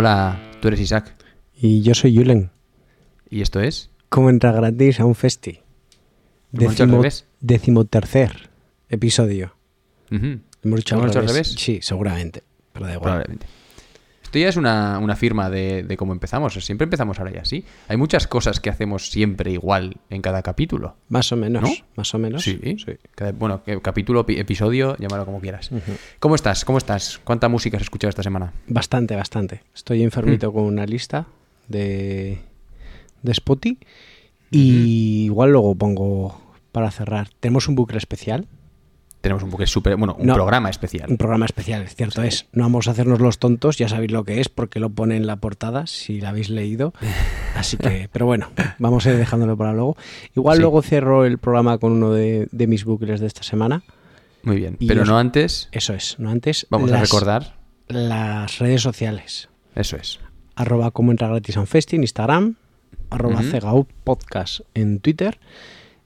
Hola, tú eres Isaac. Y yo soy Yulen. ¿Y esto es? ¿Cómo entrar gratis a un festi? Decimotercer episodio. Ujú, ¿Hemos hecho, ¿Lo al, hemos hecho al revés? revés? Sí, seguramente. Pero da igual. Probablemente. Esto ya es una, una firma de, de cómo empezamos. Siempre empezamos ahora y así. Hay muchas cosas que hacemos siempre igual en cada capítulo. Más o menos. ¿No? Más o menos. Sí. Cada- bueno, capítulo, pi- episodio, llámalo como quieras. ¿Cómo estás? ¿Cómo estás? ¿Cuánta música has escuchado esta semana? Bastante, bastante. Estoy Mm. enfermito con una lista de, de Spotify. Y igual luego pongo para cerrar. Tenemos un bucle especial. Tenemos un buque súper. Bueno, un No. programa especial. Un programa especial, es cierto es. No vamos a hacernos los tontos, ya sabéis lo que es, porque lo pone en la portada, si la habéis leído. Así que, pero bueno, vamos a ir dejándolo para luego. Igual Sí. luego cierro el programa con uno de, de mis bucles de esta semana. Muy bien. Pero os- no antes. Eso es, no antes. Vamos a recordar. Las redes sociales. Eso es. Arroba como entra gratis en Festi en Instagram. Arroba. Cegaut Podcast en Twitter.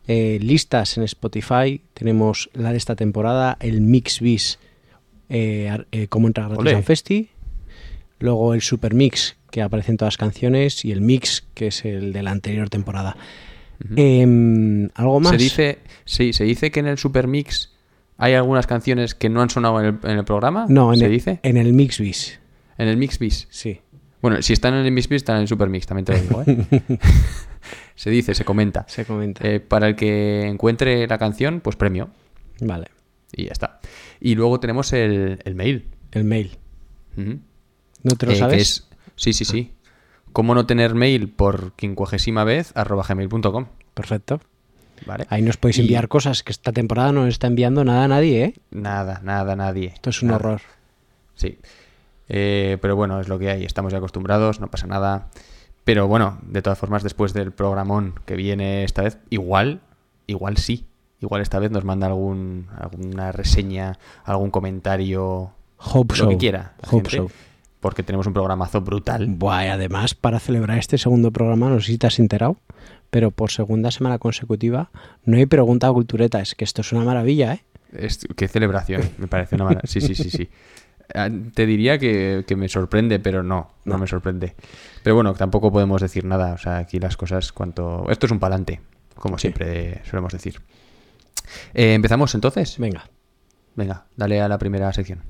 Eh, listas en Spotify. Tenemos la de esta temporada, el Mix Bis, eh, eh, como entra gratis en Festi. Luego el Super Mix, que aparece en todas las canciones. Y el Mix, que es el de la anterior temporada. Em, ¿Algo más? Se dice, sí, se dice que en el Super Mix hay algunas canciones que no han sonado en el, en el programa. No, en ¿Se el, dice? en el Mix Bis. En el Mix Bis. Sí. Bueno, si están en el Mix están en el Super Mix, también te lo digo, ¿eh? se dice, se comenta. Se comenta. Eh, para el que encuentre la canción, pues premio. Vale. Y ya está. Y luego tenemos el, el mail. El mail. ¿No te lo Eh, que sabes? es- sí, sí, sí. ¿Cómo no tener mail por quincuagésima vez? arroba gmail.com. Perfecto. ¿Vale? Ahí nos podéis Y- enviar cosas que esta temporada no está enviando nada a nadie, ¿eh? Nada, nada, nadie. Esto es un Nada. horror. Sí. Eh, pero bueno, es lo que hay. Estamos ya acostumbrados, no pasa nada. Pero bueno, de todas formas, después del programón que viene esta vez, igual, igual sí. Igual esta vez nos manda algún, alguna reseña, algún comentario, Hope lo que quiera. Hope gente. Porque tenemos un programazo brutal. Buah, y además, para celebrar este segundo programa, no sé si te has enterado, pero por segunda semana consecutiva no hay pregunta cultureta. Es que esto es una maravilla, ¿eh? Es- qué celebración, me parece una maravilla. Sí, sí, sí, sí. Ah, Te diría que, que me sorprende, pero no, no, No. me sorprende. Pero bueno, tampoco podemos decir nada. O sea, aquí las cosas, cuanto. Esto es un palante, como Sí. siempre solemos decir. Eh, ¿Empezamos entonces? Venga. Venga, dale a la primera sección.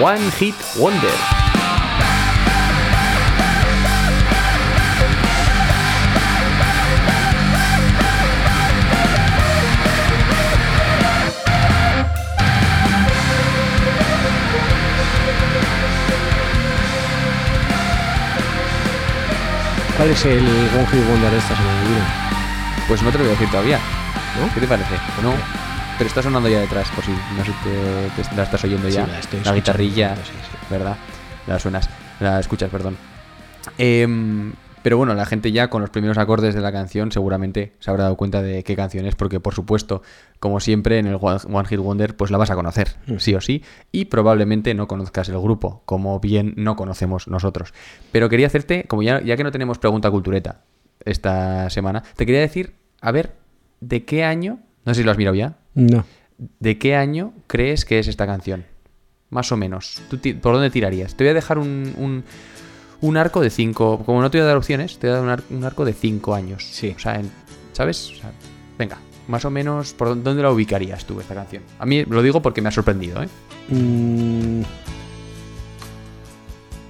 One Hit Wonder. ¿Cuál es el One Hit Wonder de esta semana? Pues no te lo voy a decir todavía. ¿No? ¿Qué te parece? No. Pero está sonando ya detrás, por si no sé te, te- la estás oyendo Sí, ya. la estoy la guitarrilla, sí, sí. ¿verdad? La suenas, la escuchas, perdón. Em, pero bueno, la gente ya con los primeros acordes de la canción seguramente se habrá dado cuenta de qué canción es, porque por supuesto, como siempre en el One Hit Wonder, pues la vas a conocer, Mm. sí o sí, y probablemente no conozcas el grupo, como bien no conocemos nosotros. Pero quería hacerte, como ya, ya que no tenemos pregunta cultureta esta semana, te quería decir, a ver, ¿de qué año? No sé si lo has mirado ya. No. ¿De qué año crees que es esta canción? Más o menos. ¿Tú ti- ¿Por dónde tirarías? Te voy a dejar un, un, un arco de cinco. Como no te voy a dar opciones, te voy a dar un, ar- un arco de cinco años. Sí. O sea, en- ¿sabes? O sea, venga, más o menos, ¿por dónde- la ubicarías tú esta canción? A mí lo digo porque me ha sorprendido, ¿eh? Mm,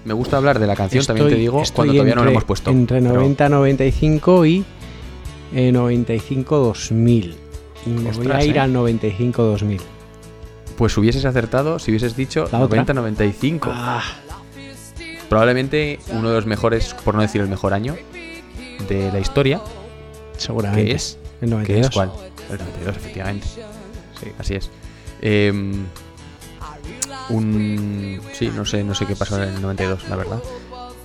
me gusta hablar de la canción, también te Estoy- digo, estoy cuando todavía no la entre- hemos puesto. Entre pero- 90 95 y eh, 95 2000. Y me voy a Ostras, ir ¿eh? al 95 2000. Pues hubieses acertado si hubieses dicho La otra. 90-95. Ah, Probablemente uno de los mejores, por no decir el mejor año de la historia. seguramente. ¿Qué es? El ¿Qué 92. es cuál? El 92, efectivamente. Sí, así es. Em, un... Sí, no sé, no sé qué pasó en el 92, la verdad.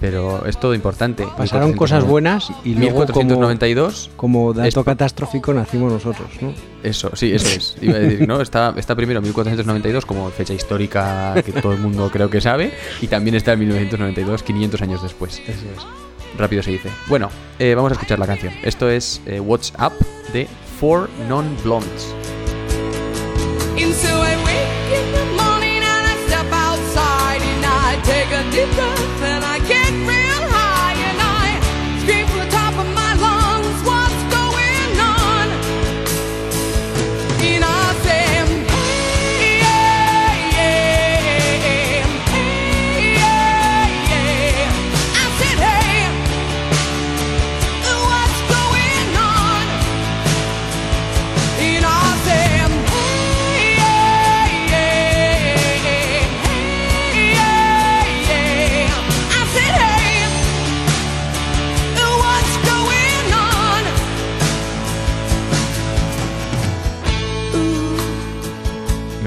Pero es todo importante. Pasaron cosas 1490. buenas y luego como, 1492, como dato catastrófico nacimos nosotros, ¿no? eso, sí, eso es. Iba a decir, ¿no? Está, está primero 1492 como fecha histórica que todo el mundo creo que sabe. Y también está el 1992, 500 años después. Eso es. Rápido se dice. Bueno, eh, vamos a escuchar la canción. Esto es eh, What's Up de Four Non-Blondes. And so I wake in the morning and I step outside and I take a deep breath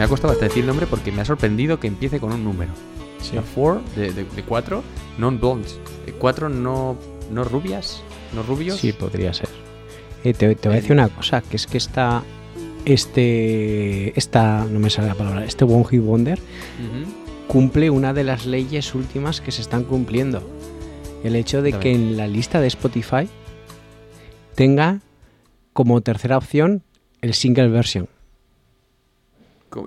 ha costado hasta decir el nombre porque me ha sorprendido que empiece con un número. Sí. Sea, four de, de, de cuatro non-blondes. Eh, Cuatro no, no rubias, no rubios. Sí, podría ser. Eh, te, te voy a decir una cosa, que es que esta, este, esta, no me sale la palabra, este One Hit Wonder cumple una de las leyes últimas que se están cumpliendo. El hecho de que en la lista de Spotify tenga como tercera opción el single version.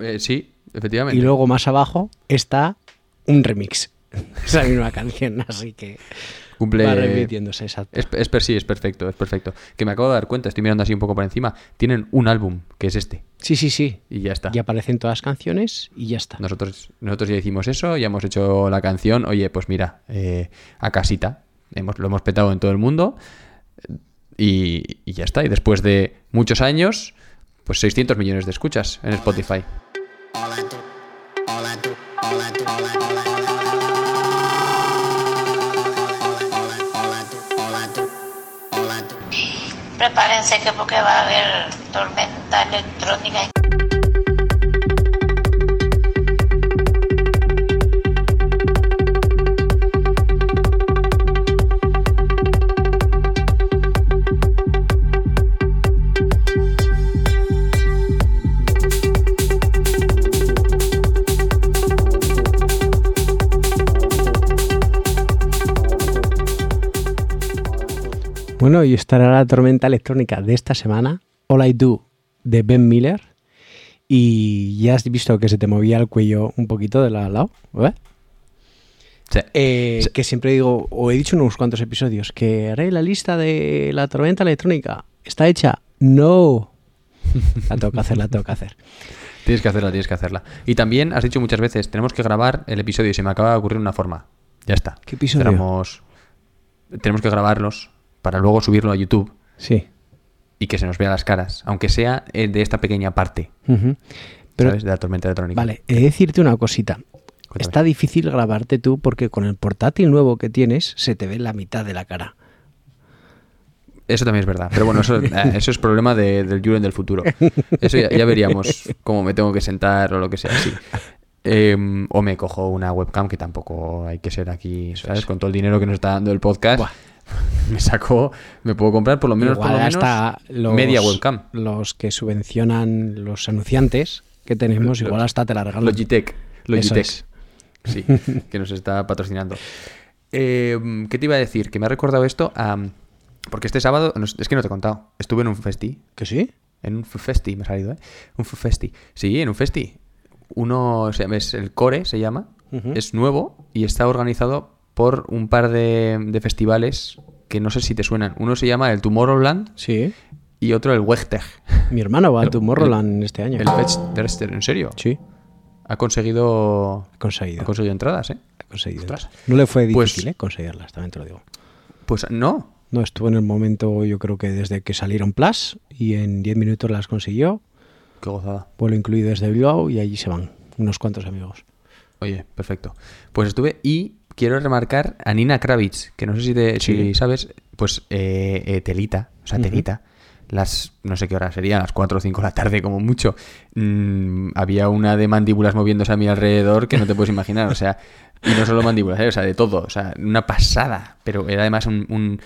Eh, sí, efectivamente. Y luego más abajo está un remix. Esa misma canción, así que Cumple... va repitiéndose exacto. Es, es sí, es perfecto, es perfecto. Que me acabo de dar cuenta, estoy mirando así un poco por encima. Tienen un álbum, que es este. Sí, sí, sí. Y ya está. Y aparecen todas las canciones y ya está. Nosotros, nosotros ya hicimos eso, ya hemos hecho la canción. Oye, pues mira, eh, a casita. Hemos, lo hemos petado en todo el mundo. Y, y ya está. Y después de muchos años, pues 600 millones de escuchas en Spotify. Prepárense que porque va a haber tormenta electrónica. Bueno, y estará la tormenta electrónica de esta semana, All I Do, de Ben Miller. Y ya has visto que se te movía el cuello un poquito de lado a lado. ¿eh? Sí. Eh, Sí. Que siempre digo, o he dicho en unos cuantos episodios, que haré la lista de la tormenta electrónica. ¿Está hecha? No. La tengo que hacer, la tengo que hacer. Tienes que hacerla, tienes que hacerla. Y también has dicho muchas veces, tenemos que grabar el episodio y se me acaba de ocurrir una forma. Ya está. ¿Qué episodio? Tenemos, tenemos que grabarlos para luego subirlo a YouTube Sí. y que se nos vea las caras, aunque sea eh, de esta pequeña parte. Pero, ¿sabes? De la tormenta electrónica. vale, he de decirte una cosita. Cuéntame. Está difícil grabarte tú porque con el portátil nuevo que tienes se te ve la mitad de la cara. Eso también es verdad. Pero bueno, eso, eh, eso es problema de- del Julen del futuro. Eso ya, ya veríamos cómo me tengo que sentar o lo que sea así. Em, o me cojo una webcam, que tampoco hay que ser aquí, ¿sabes? Con todo el dinero que nos está dando el podcast. Buah. Me saco, me puedo comprar por lo menos, por Igual menos los, media webcam. Los que subvencionan los anunciantes que tenemos, igual hasta te la regalan. Logitech. Logitech. es. Sí, que nos está patrocinando. Em, ¿Qué te iba a decir? Que me ha recordado esto. porque este sábado, es que no te he contado, estuve en un festi. ¿Que sí? En un festi, me ha salido, ¿eh? Un festi. Sí, en un festi. Uno, es el Core, se llama. Es nuevo y está organizado por un par de, de festivales que no sé si te suenan. Uno se llama el Tomorrowland Sí. y otro el Wegtech. Mi hermano va a El- Tomorrowland este año. El Dresden, ¿en serio? Sí, Ha conseguido, he conseguido. ha conseguido entradas, ¿eh? He conseguido. Ostras. No le fue Pues- difícil, ¿eh? Conseguirlas, también te lo digo. Pues no. No, estuvo en el momento, yo creo que desde que salieron Plus y en 10 minutos las consiguió. Qué gozada. Vuelo incluido desde Bilbao y allí se van unos cuantos amigos. Oye, perfecto. Pues estuve y quiero remarcar a Nina Kravitz, que no sé si, te- si sabes, pues eh, eh, Telita, o sea. Telita, las, no sé qué hora serían, las 4 o 5 de la tarde como mucho, mm, había una de mandíbulas moviéndose a mi alrededor que no te puedes imaginar, o sea, y no solo mandíbulas, ¿eh? o sea, de todo, o sea, una pasada, pero era además un... un-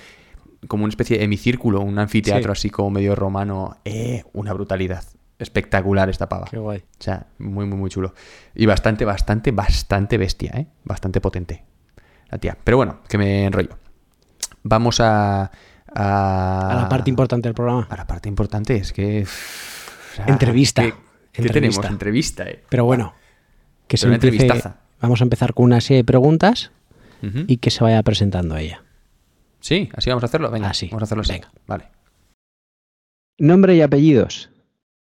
como una especie de hemicírculo, un anfiteatro Sí. así como medio romano, eh, una brutalidad. Espectacular esta pava. Qué guay. O sea, muy, muy, muy chulo. Y bastante, bastante, bastante bestia, ¿eh? Bastante potente. La tía. Pero bueno, que me enrollo. Vamos a... A, A la parte importante del programa. A la parte importante es que... o sea, Entrevista. ¿Qué, qué Entrevista. tenemos? Entrevista, ¿eh? Pero bueno, que se empiece-. Vamos a empezar con una serie de preguntas y que se vaya presentando ella. Sí, así vamos a hacerlo. Venga, Así, vamos a hacerlo así. venga. Vale. Nombre y apellidos.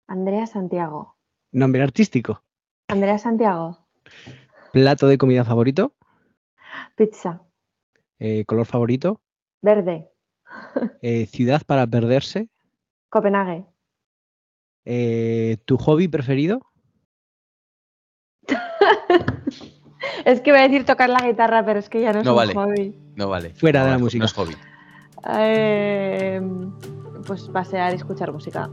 Andrea Santiago. Nombre artístico. Andrea Santiago. Plato de comida favorito. Pizza. Eh, color favorito. Verde. Eh, ciudad para perderse. Copenhague. Eh, tu hobby preferido. Es que iba a decir tocar la guitarra, pero es que ya no es un vale. hobby. No vale. Fuera No, de la música. No es hobby. Eh, pues pasear y escuchar música.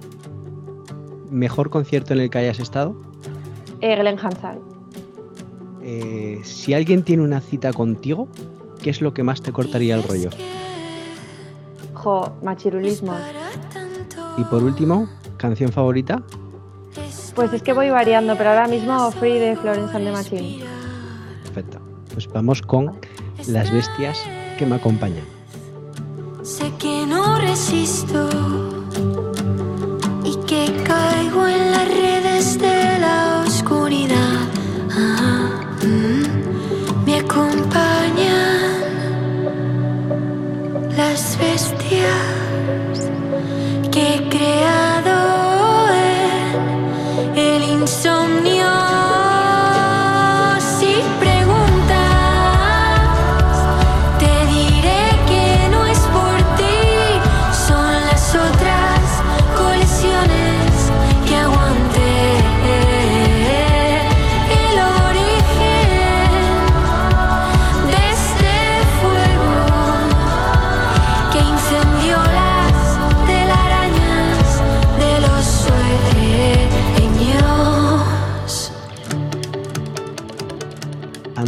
Mejor concierto en el que hayas estado. Eh, Glenn Hansard. Eh, si alguien tiene una cita contigo, ¿qué es lo que más te cortaría el rollo? Jo, machirulismos. Y por último, canción favorita. Pues es que voy variando, pero ahora mismo Free de Florence and the Machine. Perfecto. Pues vamos con las bestias que me acompañan. Sé que no resisto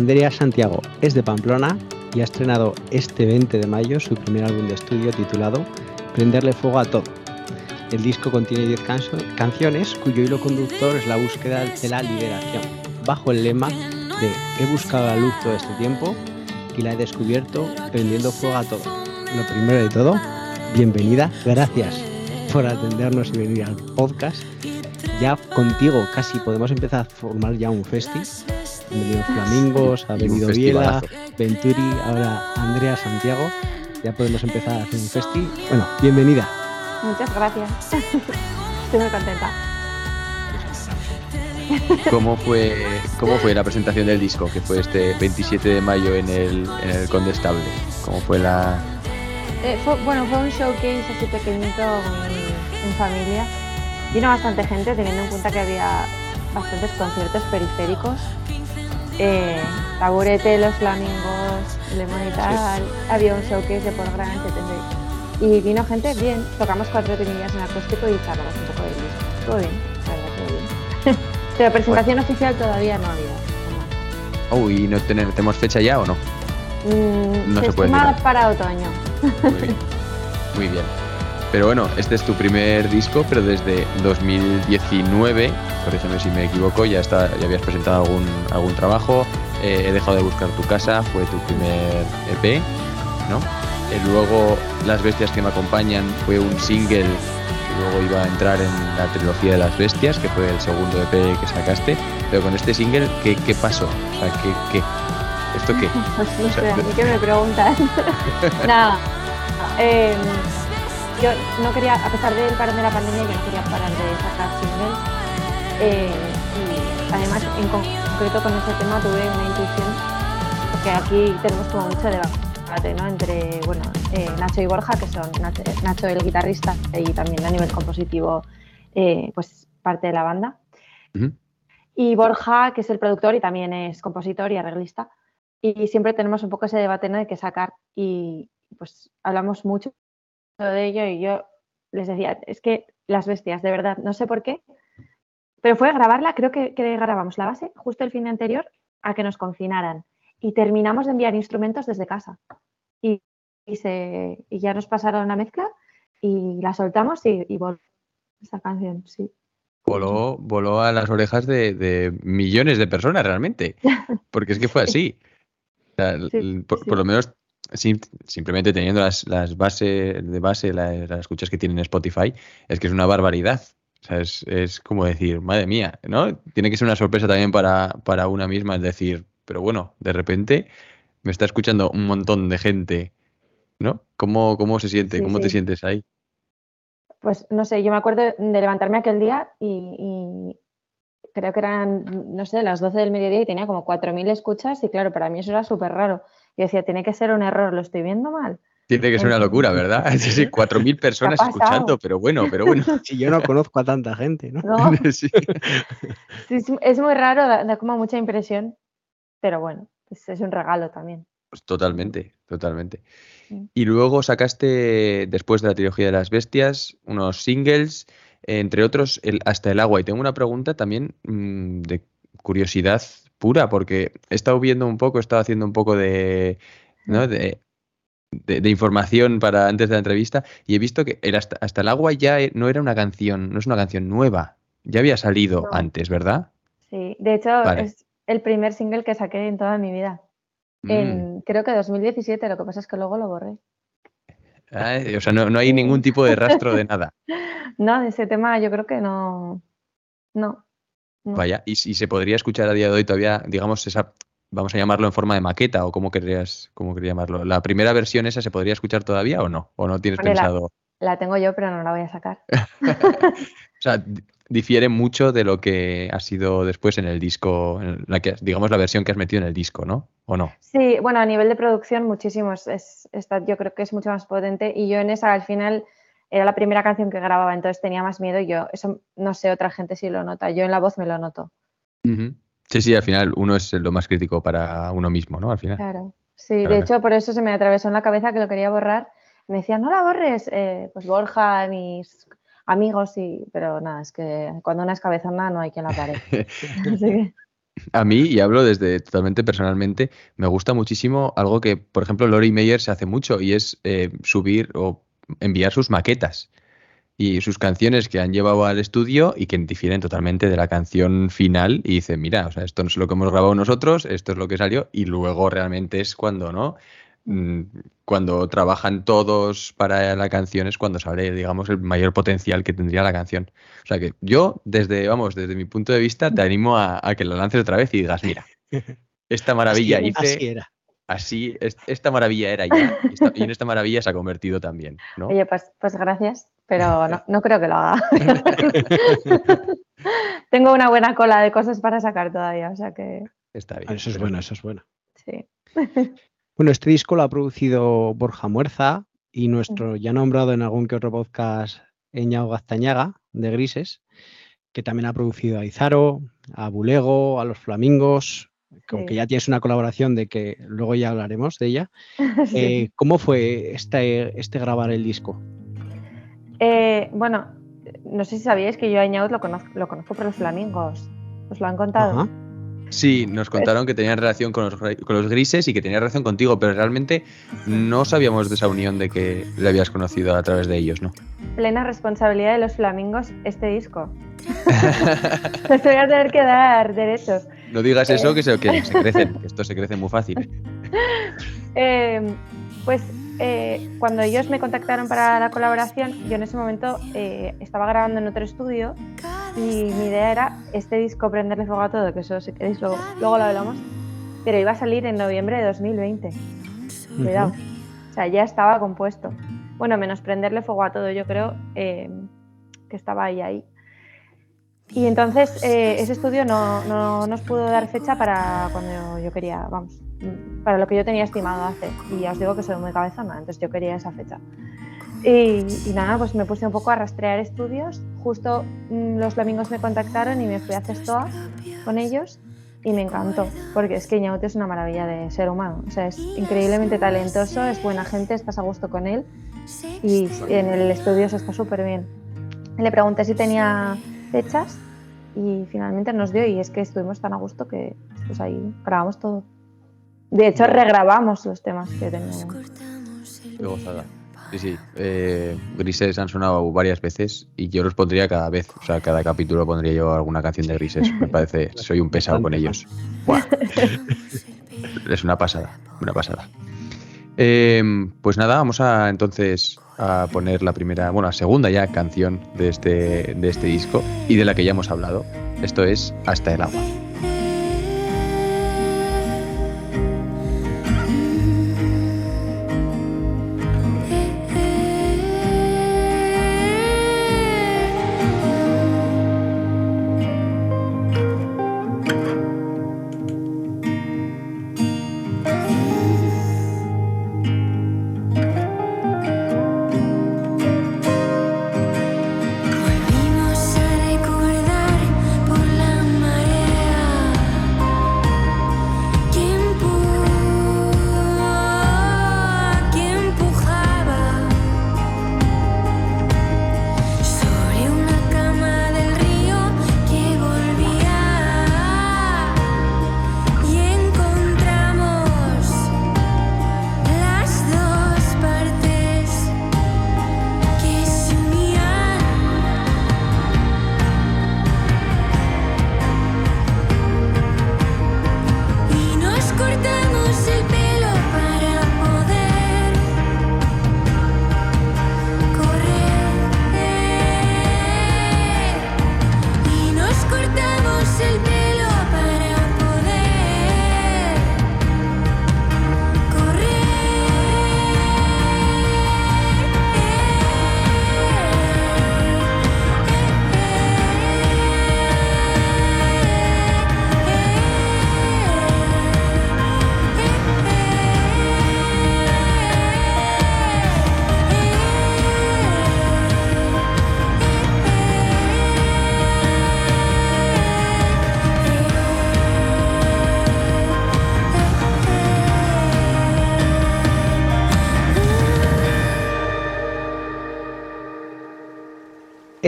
Andrea Santiago es de Pamplona y ha estrenado este 20 de mayo su primer álbum de estudio titulado Prenderle fuego a todo. El disco contiene 10 canso- canciones cuyo hilo conductor es la búsqueda de la liberación, bajo el lema de He buscado la luz todo este tiempo y la he descubierto prendiendo fuego a todo. Lo primero de todo, bienvenida, gracias por atendernos y venir al podcast. Ya contigo casi podemos empezar a formar ya un festi. Han venido Flamingos, ha venido Viela. Venturi, ahora Andrea Santiago. Ya podemos empezar a hacer un festi. Bueno, bienvenida. Muchas gracias. Estoy muy contenta. ¿Cómo fue, ¿Cómo fue la presentación del disco? Que fue este 27 de mayo en el, en el Condestable. ¿Cómo fue la...? Eh, fue- bueno, fue un showcase así pequeñito en, en familia. Vino bastante gente, teniendo en cuenta que había bastantes conciertos periféricos. Eh, Taburete, Los Flamingos, Lemon y tal. Había un showcase de Postgrad, etc. Y vino gente bien. Tocamos cuatro temillas en acústico y charlamos un poco del disco. Estuvo bien, la verdad que bien. Pero presentación oficial todavía no había. Oh, ¿y no tenemos fecha ya o no? Mm, No se se puede para otoño. Muy bien. Muy bien. Pero bueno, este es tu primer disco, pero desde 2019, corrígeme si me equivoco, ya, está, ya habías presentado algún, algún trabajo, eh, He dejado de buscar tu casa, fue tu primer EP, ¿no? Eh, luego Las Bestias que me acompañan fue un single que luego iba a entrar en la trilogía de las bestias, que fue el segundo EP que sacaste, pero con este single, ¿qué, qué pasó? O sea, ¿qué, qué? ¿Esto qué? No O sea, sé, a de- mí que me preguntan. Nada. eh, yo no quería, a pesar del parón de la pandemia, yo no quería parar de sacar singles. Eh, y además, en concreto con ese tema tuve una intuición, porque aquí tenemos como mucho debate, ¿no? Entre, bueno, eh, Nacho y Borja, que son Nacho, Nacho el guitarrista y también a nivel compositivo, eh, pues parte de la banda. Ujú. Y Borja, que es el productor y también es compositor y arreglista. Y siempre tenemos un poco ese debate ¿no? de qué sacar. Y pues hablamos mucho de ello y yo les decía, es que las bestias, de verdad, no sé por qué, pero fue grabarla, creo que, que grabamos la base justo el fin anterior a que nos confinaran. Y terminamos de enviar instrumentos desde casa. Y, y se, y ya nos pasaron la mezcla y la soltamos y, y volvió esta canción, sí. Voló, voló a las orejas de, de millones de personas realmente. Porque es que fue así. O sea, el- Sí, el- por, sí. por lo menos sim- simplemente teniendo las, las bases de base, la- las escuchas que tienen Spotify, es que es una barbaridad. O sea, es, es como decir, madre mía, ¿no? Tiene que ser una sorpresa también para, para una misma, es decir, pero bueno, de repente me está escuchando un montón de gente, ¿no? ¿Cómo, cómo se siente? Sí, ¿Cómo te sientes ahí? Pues no sé, yo me acuerdo de levantarme aquel día y, y creo que eran, no sé, las 12 del mediodía y tenía como 4.000 escuchas y claro, para mí eso era súper raro. Yo decía, tiene que ser un error, lo estoy viendo mal. Tiene que ser una locura, ¿verdad? Sí, sí, 4.000 personas pasado? escuchando, pero bueno, pero bueno. Si yo no conozco a tanta gente, ¿no? No, Sí. sí, es, muy raro, da, da como mucha impresión, pero bueno, pues es un regalo también. Pues totalmente, totalmente. Sí. Y luego sacaste, después de la trilogía de las bestias, unos singles, entre otros, el Hasta el agua. Y tengo una pregunta también mm, de curiosidad pura, porque he estado viendo un poco, he estado haciendo un poco de, ¿no? de, de- de información para antes de la entrevista, y he visto que el Hasta, Hasta el agua ya eh, no era una canción, no es una canción nueva, ya había salido No. antes, ¿verdad? Sí, de hecho Vale. es el primer single que saqué en toda mi vida. Mm. En, creo que 2017, lo que pasa es que luego lo borré. Ah, o sea, no, no hay ningún tipo de rastro de nada. No, de ese tema yo creo que no. No. no. Vaya, ¿y, si se podría escuchar a día de hoy todavía, digamos, esa, vamos a llamarlo en forma de maqueta o cómo querrías, cómo quería llamarlo? ¿La primera versión esa se podría escuchar todavía o no? ¿O no tienes pensado? La tengo yo, pero no la voy a sacar. O sea, di- difiere mucho de lo que ha sido después en el disco, en la que, has- digamos, la versión que has metido en el disco, ¿no? ¿O no? Sí, bueno, a nivel de producción muchísimo. Es, es- esta, yo creo que es mucho más potente y yo en esa al final era la primera canción que grababa, entonces tenía más miedo y yo, eso no sé, otra gente si lo nota. Yo en la voz me lo noto. Ujú. Sí, sí, al final uno es lo más crítico para uno mismo, ¿no? Al final. Claro. Sí, Claro. de hecho por eso se me atravesó en la cabeza que lo quería borrar. Me decían, no la borres. Eh, pues Borja, mis amigos, y... pero nada, es que cuando una es cabezona no hay quien la pare. Así que- A mí, y hablo desde totalmente personalmente, me gusta muchísimo algo que, por ejemplo, Lori Meyer se hace mucho y es eh, subir o enviar sus maquetas y sus canciones que han llevado al estudio y que difieren totalmente de la canción final y dice, mira, o sea, esto no es lo que hemos grabado nosotros, esto es lo que salió y luego realmente es cuando, ¿no? Mm, Cuando trabajan todos para la canción es cuando sale, digamos, el mayor potencial que tendría la canción. O sea que yo, desde, vamos, desde mi punto de vista, te animo a, a que la lances otra vez y digas, mira, esta maravilla Así- hice, así era. así, es- esta maravilla era ya, y en esta maravilla se ha convertido también, ¿no? Oye, pues, pues gracias, pero no, no creo que lo haga. Tengo una buena cola de cosas para sacar todavía, o sea que Está bien. Eso es bueno, eso es bueno. sí. Bueno, este disco lo ha producido Borja Muerza y nuestro ya nombrado en algún que otro podcast Eñao Gaztañaga de Grises, que también ha producido a Izaro, a Bulego, a Los Flamingos, con Sí. que ya tienes una colaboración de que luego ya hablaremos de ella. Sí. Eh, ¿Cómo fue este, este grabar el disco? Eh, bueno, no sé si sabíais que yo a Iñaut lo conozco, lo conozco por los flamingos. ¿Os lo han contado? Ajá. Sí, nos contaron que tenían relación con los, gri- con los grises y que tenía relación contigo, pero realmente no sabíamos de esa unión de que le habías conocido a través de ellos, ¿no? Plena responsabilidad de los flamingos este disco. Les voy a tener que dar derechos. No digas eso, Eh. que se, que se crecen, que esto se crece muy fácil. Eh, pues eh, cuando ellos me contactaron para la colaboración, yo en ese momento eh, estaba grabando en otro estudio y mi idea era este disco Prenderle Fuego a Todo, que eso si queréis luego, luego lo hablamos, pero iba a salir en noviembre de 2020. Cuidado. O sea, ya estaba compuesto. Bueno, menos Prenderle Fuego a Todo, yo creo eh, que estaba ahí, ahí. Y entonces eh, ese estudio no, no nos pudo dar fecha para cuando yo quería, vamos, para lo que yo tenía estimado hacer. Y ya os digo que soy muy cabezona, entonces yo quería esa fecha. Y, y nada, pues me puse un poco a rastrear estudios. Justo mm, los domingos me contactaron y me fui a Cestoa con ellos y me encantó, porque es que Iñaute es una maravilla de ser humano. O sea, es increíblemente talentoso, es buena gente, estás a gusto con él y en el estudio se está súper bien. Le pregunté si tenía fechas y finalmente nos dio y es que estuvimos tan a gusto que pues ahí grabamos todo. De hecho, regrabamos los temas que teníamos. Qué gozada. Sí, sí. eh, grises han sonado varias veces y yo los pondría cada vez. O sea, cada capítulo pondría yo alguna canción de grises. Me parece, soy un pesado con ellos. Buah. Es una pasada, una pasada. Eh, pues nada, vamos a entonces a poner la primera, bueno, la segunda ya canción de este, de este disco y de la que ya hemos hablado. Esto es Hasta el agua.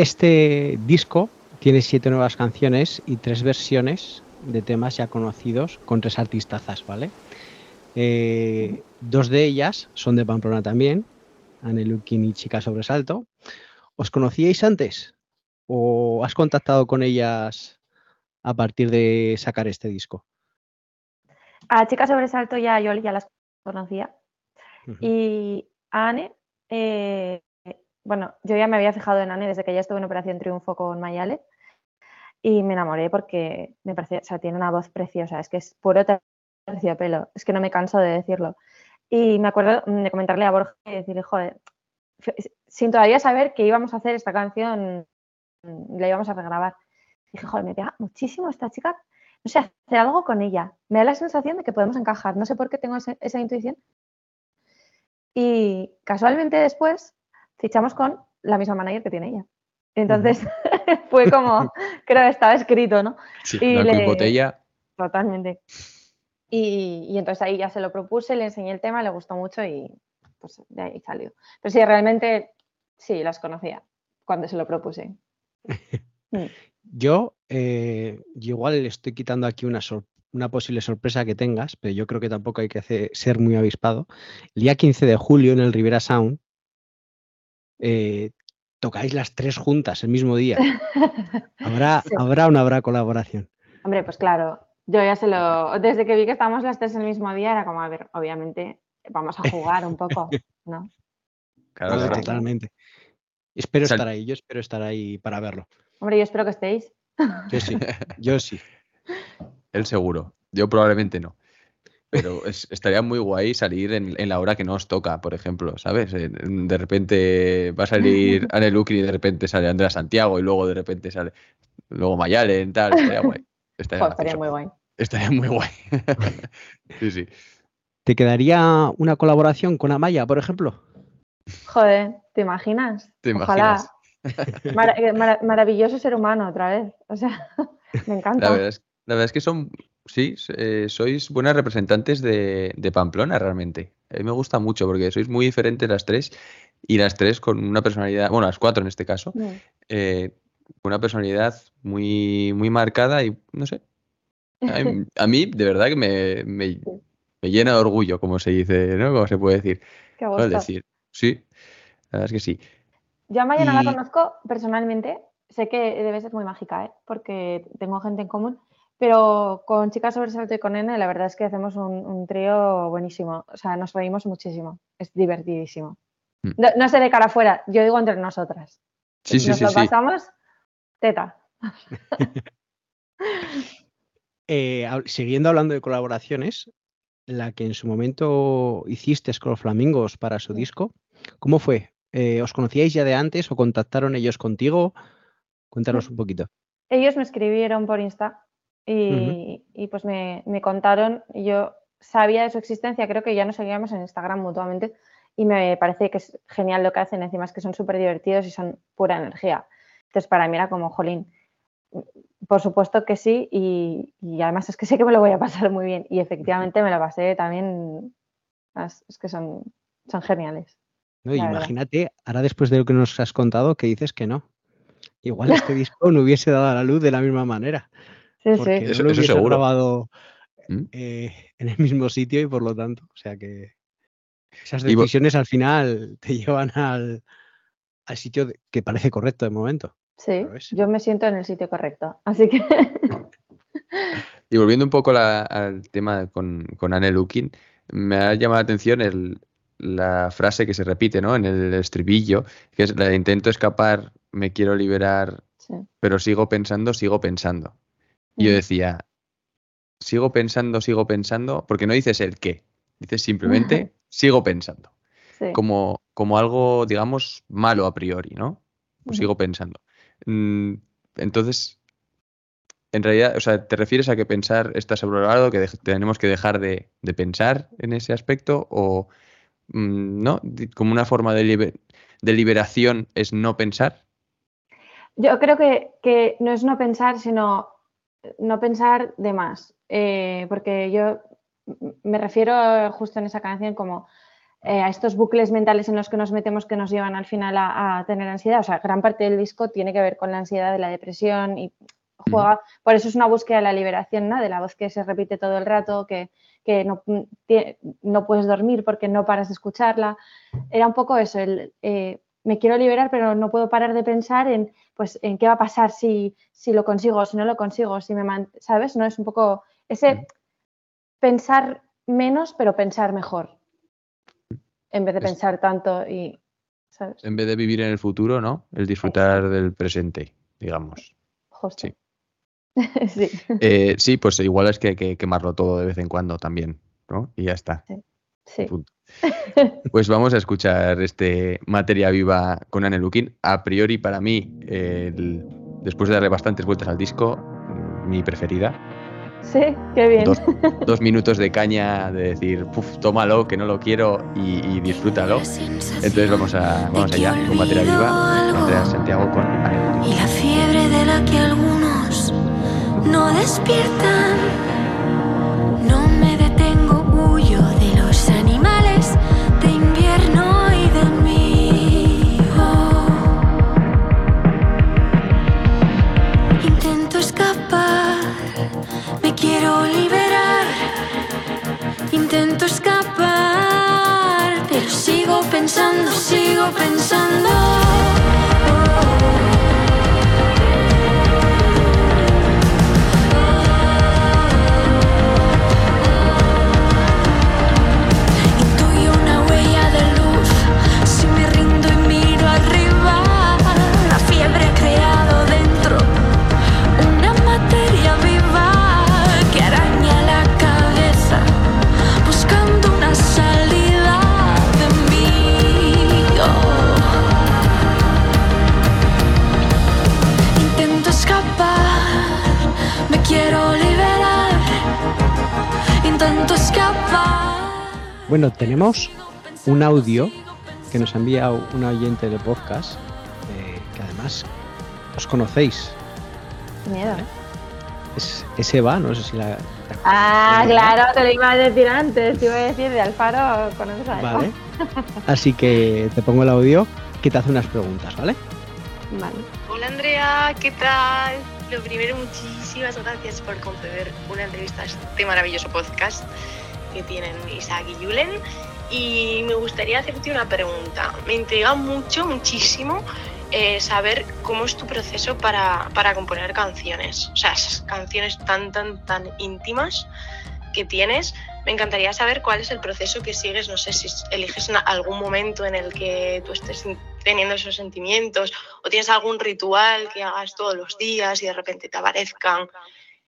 Este disco tiene siete nuevas canciones y tres versiones de temas ya conocidos con tres artistazas, ¿vale? Eh, dos de ellas son de Pamplona también, Anne Lukin y Chica Sobresalto. ¿Os conocíais antes? ¿O has contactado con ellas a partir de sacar este disco? A Chica Sobresalto ya yo ya las conocía. Y a Anne, eh, bueno, yo ya me había fijado en Anne desde que ella estuvo en Operación Triunfo con Mayale y me enamoré porque me parece, o sea, tiene una voz preciosa, es que es puro terciopelo, es que no me canso de decirlo. Y me acuerdo de comentarle a Borja y decirle, joder, sin todavía saber que íbamos a hacer esta canción, la íbamos a regrabar. Dije, joder, me pega muchísimo esta chica, no sé, hacer algo con ella. Me da la sensación de que podemos encajar, no sé por qué tengo esa intuición. Y casualmente después fichamos con la misma manager que tiene ella. Entonces fue como, creo que estaba escrito, ¿no? Sí, Y le- botella. Totalmente. Y, y entonces ahí ya se lo propuse, le enseñé el tema, le gustó mucho y pues de ahí salió. Pero sí, realmente sí, las conocía cuando se lo propuse. Mm. Yo, eh, yo igual le estoy quitando aquí una, sor- una posible sorpresa que tengas, pero yo creo que tampoco hay que hacer- ser muy avispado. El día 15 de julio en el Rivera Sound eh, tocáis las tres juntas el mismo día. ¿Habrá, Sí. ¿Habrá o no habrá colaboración? Hombre, pues claro, yo ya se lo. Desde que vi que estábamos las tres el mismo día, era como, a ver, obviamente vamos a jugar un poco, ¿no? Claro, claro. totalmente. Espero Sal- estar ahí, yo espero estar ahí para verlo. Hombre, yo espero que estéis. Yo sí, yo sí. Él seguro. Yo probablemente no. Pero es- estaría muy guay salir en, en la hora que nos toca, por ejemplo, ¿sabes? De repente va a salir Anne Lukin y de repente sale Andrea Santiago y luego de repente sale. luego Mayalen, tal, estaría guay. Estaría, muy guay. Estaría muy guay. sí, sí. ¿Te quedaría una colaboración con Amaya, por ejemplo? Joder, ¿te imaginas? ¿Te Ojalá. imaginas? Mara- eh, mara- maravilloso ser humano otra vez. O sea, me encanta. La verdad, es, la verdad es que son, sí, eh, sois buenas representantes de, de Pamplona realmente. A mí me gusta mucho porque sois muy diferentes las tres y las tres con una personalidad, bueno, las cuatro en este caso, Mm. eh, con una personalidad muy, muy marcada y no sé. A mí, a mí, de verdad que me, me, me llena de orgullo, como se dice, ¿no? Como se puede decir. Qué decir, sí, la verdad es que sí. Yo a Maya no la conozco personalmente. Sé que debe ser muy mágica, ¿eh? porque tengo gente en común. Pero con Chicas Sobresalto y con N, la verdad es que hacemos un, un trío buenísimo. O sea, nos reímos muchísimo. Es divertidísimo. Mm. No, no sé de cara afuera, yo digo entre nosotras. Sí, sí, nos sí, lo sí. pasamos teta. Eh, siguiendo hablando de colaboraciones, la que en su momento hiciste con los Flamingos para su disco, ¿cómo fue? Eh, ¿Os conocíais ya de antes o contactaron ellos contigo? Cuéntanos un poquito. Ellos me escribieron por Insta y, y, pues me, me contaron, y yo sabía de su existencia, creo que ya nos seguíamos en Instagram mutuamente y me parece que es genial lo que hacen, encima es que son súper divertidos y son pura energía. Entonces para mí era como, jolín, por supuesto que sí y, y además es que sé que me lo voy a pasar muy bien y efectivamente me lo pasé también, es, que son, son geniales. ¿no? Imagínate, ahora después de lo que nos has contado, que dices que no. Igual este disco no hubiese dado a la luz de la misma manera. Sí, Porque sí. no Eso- lo eso seguro. grabado ¿Mm? eh, en el mismo sitio y por lo tanto, o sea que esas decisiones al final te llevan al, al sitio de- que parece correcto de momento. Sí, yo me siento en el sitio correcto. Así que Y volviendo un poco la- al tema con, con Anne Lukin, me ha llamado la atención el- la frase que se repite ¿no? en el estribillo, que es la intento escapar, me quiero liberar, sí. pero sigo pensando, sigo pensando. Y yo decía, sigo pensando, sigo pensando, porque no dices el qué, dices simplemente sigo pensando, sí. como, como algo, digamos, malo a priori, ¿no? Pues sigo pensando. Mm, Entonces, en realidad, o sea, ¿te refieres a que pensar está sobrevalorado, que tenemos que dejar de, de pensar en ese aspecto? ¿O mm, no? Como una forma de, liber- de liberación es no pensar. Yo creo que, que no es no pensar, sino no pensar de más. Eh, porque yo me refiero justo en esa canción como eh, a estos bucles mentales en los que nos metemos que nos llevan al final a, a tener ansiedad. O sea, gran parte del disco tiene que ver con la ansiedad, de la depresión y juega. Por eso es una búsqueda de la liberación, ¿no? De la voz que se repite todo el rato, que, que no, no puedes dormir porque no paras de escucharla. Era un poco eso, el, eh, me quiero liberar, pero no puedo parar de pensar en, pues, en qué va a pasar si, si lo consigo, si no lo consigo, si me man- ¿sabes? No es un poco ese pensar menos, pero pensar mejor. En vez de Es- pensar tanto y, ¿sabes? En vez de vivir en el futuro, ¿no? El disfrutar del presente, digamos. Justo. Sí. Sí. Eh, sí, pues igual es que hay que quemarlo todo de vez en cuando también, ¿no? Y ya está. Sí. Punto. Pues vamos a escuchar este Materia Viva con Anne Lukin. A priori, para mí, el- después de darle bastantes vueltas al disco, mi preferida. Sí, qué bien. Dos, dos minutos de caña de decir, puf, tómalo, que no lo quiero y, y disfrútalo. Entonces vamos, a, vamos allá con Materia Viva, Andrea Santiago con Anne Lukin. Y la fiebre de la que algunos no despiertan. Sigo Bueno, tenemos un audio que nos ha enviado un oyente de podcast, eh, que además os conocéis. Qué miedo. ¿eh? Es, es Eva, no sé si la... Ah, claro, te lo iba a decir antes. Te iba a decir de Alfaro, conoces a Eva. Vale. Así que te pongo el audio que te hace unas preguntas, ¿vale? Vale. Hola Andrea, ¿qué tal? Lo primero, muchísimas gracias por conceder una entrevista a este maravilloso podcast que tienen Isaac y Julen. Y me gustaría hacerte una pregunta. Me intriga mucho, muchísimo eh, saber cómo es tu proceso para, para componer canciones. O sea, esas canciones tan, tan, tan íntimas que tienes. Me encantaría saber cuál es el proceso que sigues. No sé si eliges algún momento en el que tú estés teniendo esos sentimientos o tienes algún ritual que hagas todos los días y de repente te aparezcan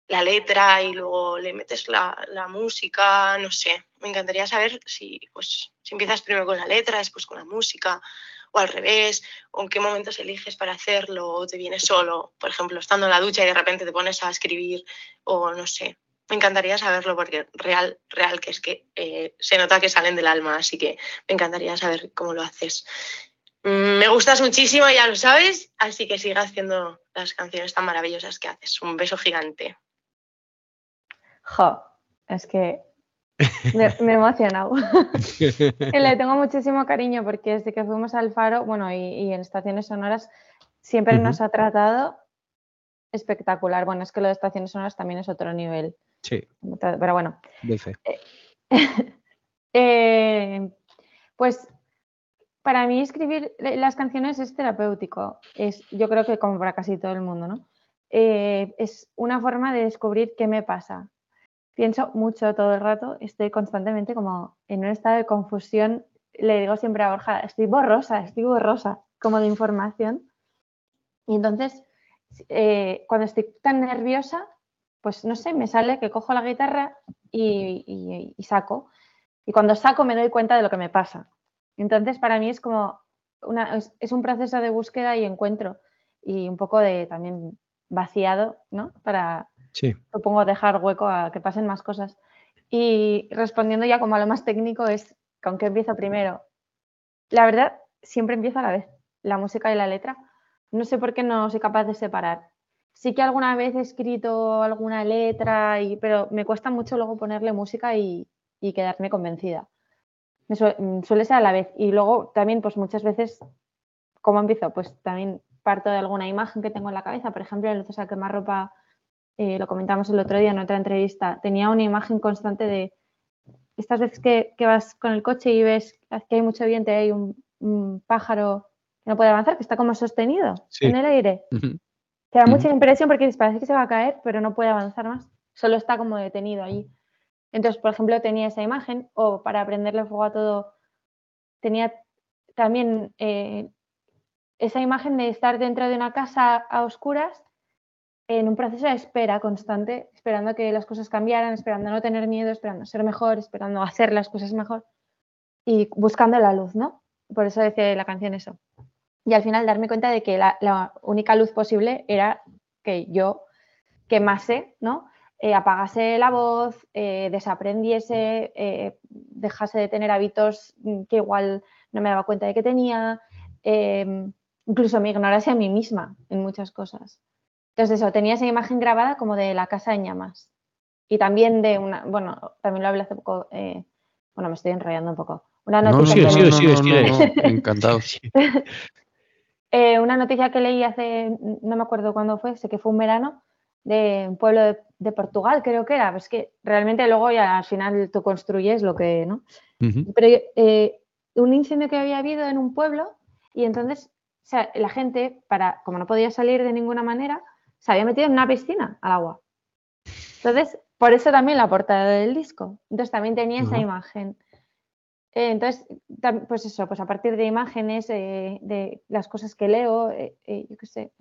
la letra y luego le metes la, la música, no sé. Me encantaría saber si, pues, si empiezas primero con la letra, después con la música o al revés, o en qué momentos eliges para hacerlo, o te vienes solo, por ejemplo, estando en la ducha y de repente te pones a escribir, o no sé. Me encantaría saberlo porque real, real que es que eh, se nota que salen del alma, así que me encantaría saber cómo lo haces. Mm, Me gustas muchísimo, ya lo sabes, así que siga haciendo las canciones tan maravillosas que haces. Un beso gigante. Jo, es que me, me he emocionado. Le tengo muchísimo cariño porque desde que fuimos al Faro, bueno, y, y en Estaciones Sonoras, siempre nos ha tratado espectacular. Bueno, es que lo de Estaciones Sonoras también es otro nivel. Sí, Pero bueno, fe. Eh, pues para mí escribir le- las canciones es terapéutico. Es, yo creo que como para casi todo el mundo, ¿no? Eh, es una forma de descubrir qué me pasa. Pienso mucho todo el rato, estoy constantemente como en un estado de confusión. Le digo siempre a Borja, estoy borrosa, estoy borrosa, como de información. Y entonces, eh, cuando estoy tan nerviosa, pues no sé, me sale que cojo la guitarra y saco. Y cuando saco me doy cuenta de lo que me pasa. Entonces, para mí es como una, es, es un proceso de búsqueda y encuentro y un poco de también vaciado, ¿no? Para, Sí. supongo, dejar hueco a que pasen más cosas. Y respondiendo ya como a lo más técnico es, ¿con qué empiezo primero? La verdad, siempre empiezo a la vez, la música y la letra. No sé por qué no soy capaz de separar. Sí que alguna vez he escrito alguna letra, y, pero me cuesta mucho luego ponerle música y, y quedarme convencida. Me mm, suele ser a la vez. Y luego también, pues muchas veces, ¿cómo empiezo? Pues también parto de alguna imagen que tengo en la cabeza. Por ejemplo, el a quemar ropa, eh, lo comentamos el otro día en otra entrevista, tenía una imagen constante de estas veces que, que vas con el coche y ves que hay mucho viento y hay un, un pájaro que no puede avanzar, que está como sostenido Sí. en el aire. Te da mucha impresión porque parece que se va a caer, pero no puede avanzar más. Solo está como detenido allí. Entonces, por ejemplo, tenía esa imagen, o para prenderle fuego a todo, tenía también eh, esa imagen de estar dentro de una casa a oscuras en un proceso de espera constante, esperando que las cosas cambiaran, esperando no tener miedo, esperando ser mejor, esperando hacer las cosas mejor y buscando la luz, ¿no? Por eso decía la canción eso. Y al final darme cuenta de que la, la única luz posible era que yo quemase, ¿no? Eh, apagase la voz, eh, desaprendiese, eh, dejase de tener hábitos mm, que igual no me daba cuenta de que tenía, eh, incluso me ignorase a mí misma en muchas cosas. Entonces eso, tenía esa imagen grabada como de la casa en llamas. Y también de una, bueno, también lo hablé hace poco, eh, bueno, me estoy enrollando un poco. Una No, noticia, no, que, no, leí- no, no, encantado. eh, una noticia que leí hace, no me acuerdo cuándo fue, sé que fue un verano, de un pueblo de, de Portugal, creo que era. Es que realmente luego ya al final tú construyes lo que, ¿no? Pero eh, un incendio que había habido en un pueblo y entonces o sea, la gente, para, como no podía salir de ninguna manera, se había metido en una piscina al agua. Entonces, por eso también la portada del disco. Entonces también tenía esa imagen. Eh, entonces, pues eso, pues a partir de imágenes, eh, de las cosas que leo, eh, yo qué sé,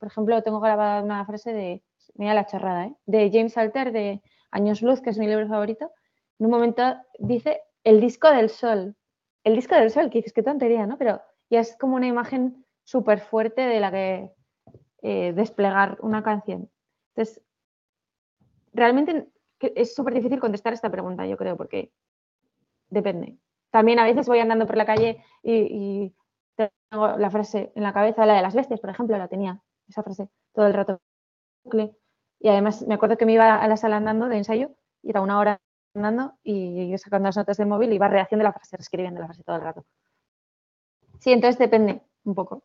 por ejemplo, tengo grabada una frase de, mira la chorrada, ¿eh? de James Alter de Años Luz, que es mi libro favorito. En un momento dice el disco del sol. El disco del sol, que dices, qué tontería, ¿no? Pero ya es como una imagen súper fuerte de la que eh, desplegar una canción. Entonces, realmente es súper difícil contestar esta pregunta, yo creo, porque depende. También a veces voy andando por la calle y, y tengo la frase en la cabeza, la de las bestias, por ejemplo, la tenía, esa frase, todo el rato. Y además me acuerdo que me iba a la sala andando de ensayo y era una hora andando y yo sacando las notas del móvil y iba rehaciendo la frase, reescribiendo la frase todo el rato. Sí, entonces depende un poco.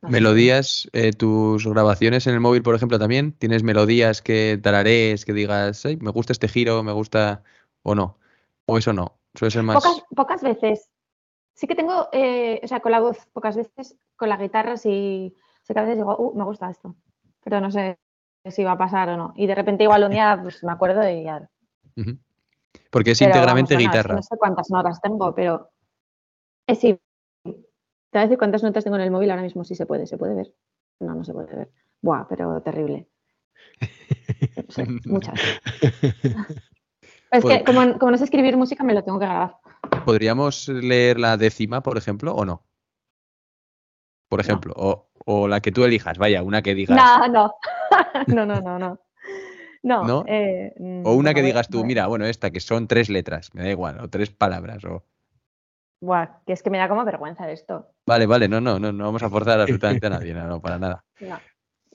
No. Melodías, eh, tus grabaciones en el móvil, por ejemplo, también. ¿Tienes melodías que tararees, que digas, "Ay, me gusta este giro, me gusta o no? O eso no. Suele ser más. Pocas, pocas veces. Sí que tengo, eh, o sea, con la voz, pocas veces, con la guitarra sí, sí que a veces digo, uh, me gusta esto, pero no sé si va a pasar o no. Y de repente igual un día pues, me acuerdo y ya. Porque es Pero íntegramente vamos, es guitarra. No sé cuántas notas tengo, pero eh, sí. Te voy a decir cuántas notas tengo en el móvil ahora mismo, sí se puede, se puede ver. No, no se puede ver. Buah, pero terrible. Muchas. Es Pues- que como, como no sé escribir música, me lo tengo que grabar. ¿Podríamos leer la décima, por ejemplo, o no? Por ejemplo, o, o la que tú elijas, vaya, una que digas. No, no. no, no, no, no. No. ¿No? eh, O una que ver, digas tú, mira, bueno, esta, que son tres letras, me da igual, o tres palabras, o... Buah, que es que me da como vergüenza esto. Vale, vale, no, no, no, no vamos a forzar absolutamente a nadie, no, no, para nada.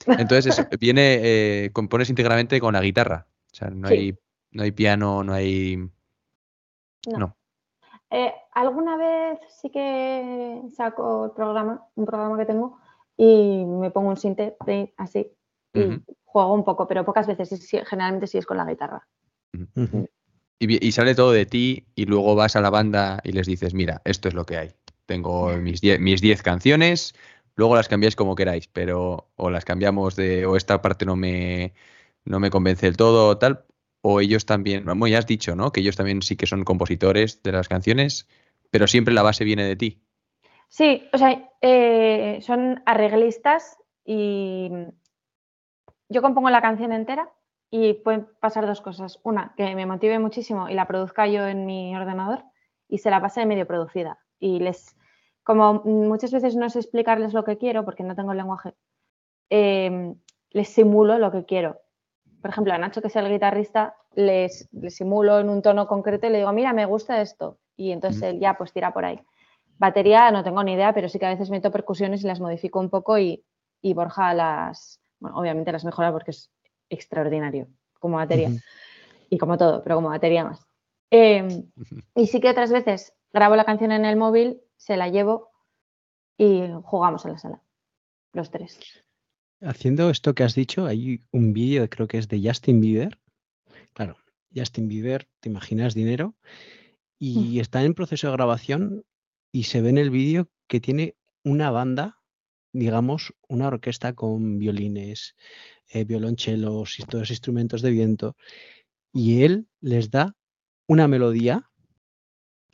No. Entonces, eso, viene, eh, compones íntegramente con la guitarra. O sea, no, Sí. hay, no hay piano, no hay... No. No. Eh, alguna vez sí que saco el programa, un programa que tengo, y me pongo un sinte de- así y juego un poco, pero pocas veces, y generalmente sí es con la guitarra. Y, y sale todo de ti y luego vas a la banda y les dices, mira, esto es lo que hay. Tengo mis 10 mis 10 canciones, luego las cambiáis como queráis, pero o las cambiamos de, o esta parte no me, no me convence del todo o tal, o ellos también, bueno, ya has dicho, ¿no? Que ellos también sí que son compositores de las canciones, pero siempre la base viene de ti. Sí, o sea, eh, son arreglistas y yo compongo la canción entera y pueden pasar dos cosas. Una, que me motive muchísimo y la produzca yo en mi ordenador y se la pase medio producida. Y les, como muchas veces no sé explicarles lo que quiero porque no tengo el lenguaje, eh, les simulo lo que quiero. Por ejemplo, a Nacho, que es el guitarrista, les, les simulo en un tono concreto y le digo, mira, me gusta esto. Y entonces él ya pues tira por ahí. Batería no tengo ni idea, pero sí que a veces meto percusiones y las modifico un poco y, y Borja las, bueno, obviamente las mejora porque es extraordinario como batería y como todo, pero como batería más. Eh, y sí que otras veces grabo la canción en el móvil, se la llevo y jugamos en la sala, los tres. Haciendo esto que has dicho, hay un vídeo, creo que es de Justin Bieber. Claro, Justin Bieber, te imaginas dinero, y está en proceso de grabación y se ve en el vídeo que tiene una banda, digamos, una orquesta con violines, eh, violonchelos y todos los instrumentos de viento, y él les da una melodía,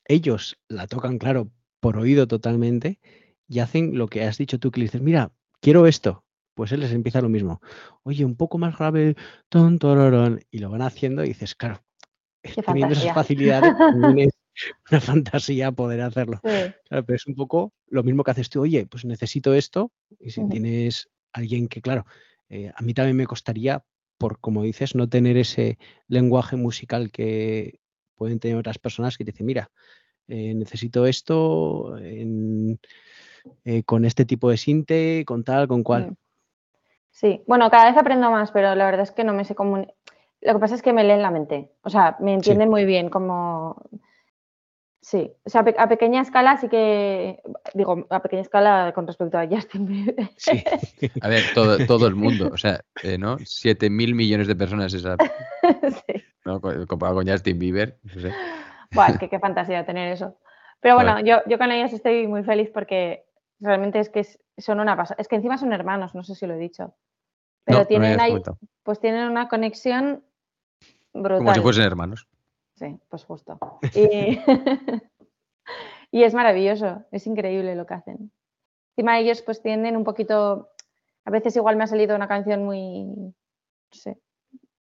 ellos la tocan, claro, por oído totalmente, y hacen lo que has dicho tú, que le dices, mira, quiero esto. Pues él les empieza lo mismo. Oye, un poco más grave, ton, tororón", y lo van haciendo y dices, claro, Qué teniendo esas fantasía. facilidades, también es una fantasía poder hacerlo. Sí. Claro, pero es un poco lo mismo que haces tú, oye, pues necesito esto, y si tienes alguien que, claro, eh, a mí también me costaría, por como dices, no tener ese lenguaje musical que pueden tener otras personas que te dicen, mira, eh, necesito esto en- eh, con este tipo de sinte, con tal, con cual. Sí, bueno, cada vez aprendo más, pero la verdad es que no me sé comunicar. Lo que pasa es que me leen la mente, o sea, me entienden muy bien como... Sí, o sea, a pe- a pequeña escala sí que, digo, a pequeña escala con respecto a Justin Bieber. Sí. A ver, todo, todo el mundo, o sea, eh, ¿no? 7 mil millones de personas esa, Sí. ¿no? Co- Comparado con Justin Bieber, no sé. Buah, es que qué fantasía tener eso. Pero bueno, yo, yo con ellos estoy muy feliz porque realmente es que son una pasada. Es que encima son hermanos, no sé si lo he dicho. Pero No, tienen ahí, pues tienen una conexión brutal. Como si fuesen hermanos. Sí, pues justo. Y, y es maravilloso, es increíble lo que hacen. Encima ellos pues tienen un poquito, a veces igual me ha salido una canción muy, no sé,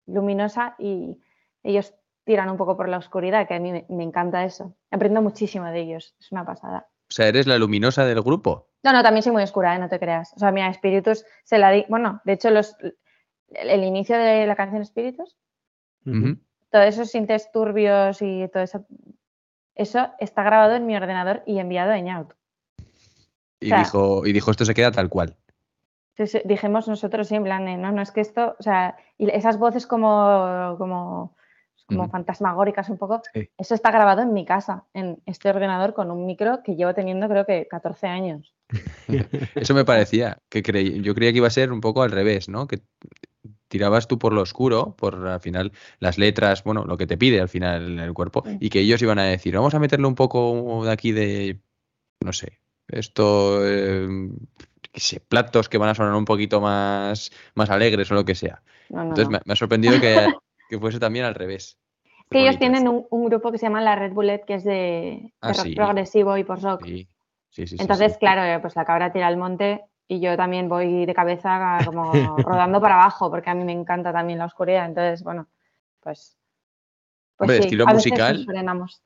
luminosa y ellos tiran un poco por la oscuridad, que a mí me, me encanta eso. Aprendo muchísimo de ellos, es una pasada. O sea, eres la luminosa del grupo. No, no, también soy muy oscura, ¿eh? no te creas. O sea, mira, Espíritus se la di, bueno, de hecho los, el, el inicio de la canción Espíritus. Todos esos sintes turbios y todo eso Eso está grabado en mi ordenador y enviado a Ñaut. Y, O sea- dijo, y dijo, esto se queda tal cual. Entonces, dijimos nosotros sí, en plan, no, no, es que esto, o sea, y esas voces como, como, como fantasmagóricas un poco, Sí. eso está grabado en mi casa, en este ordenador con un micro que llevo teniendo creo que 14 años. Eso me parecía, que creí, yo creía que iba a ser un poco al revés, ¿no? Que tirabas tú por lo oscuro, por al final las letras, bueno, lo que te pide al final el cuerpo, y que ellos iban a decir, vamos a meterle un poco de aquí de, no sé, esto, eh, qué sé, platos que van a sonar un poquito más, más alegres o lo que sea. No, no, Entonces no. Me, me ha sorprendido que, que fuese también al revés. Es que ellos tienen un, un grupo que se llama la Red Bullet, que es de, de Ah, rock sí. progresivo y post-rock. Sí, Entonces, claro, eh, pues la cabra tira al monte y yo también voy de cabeza como rodando para abajo, porque a mí me encanta también la oscuridad. Entonces, bueno, pues. pues Hombre, sí, estilo a veces musical. nos frenamos.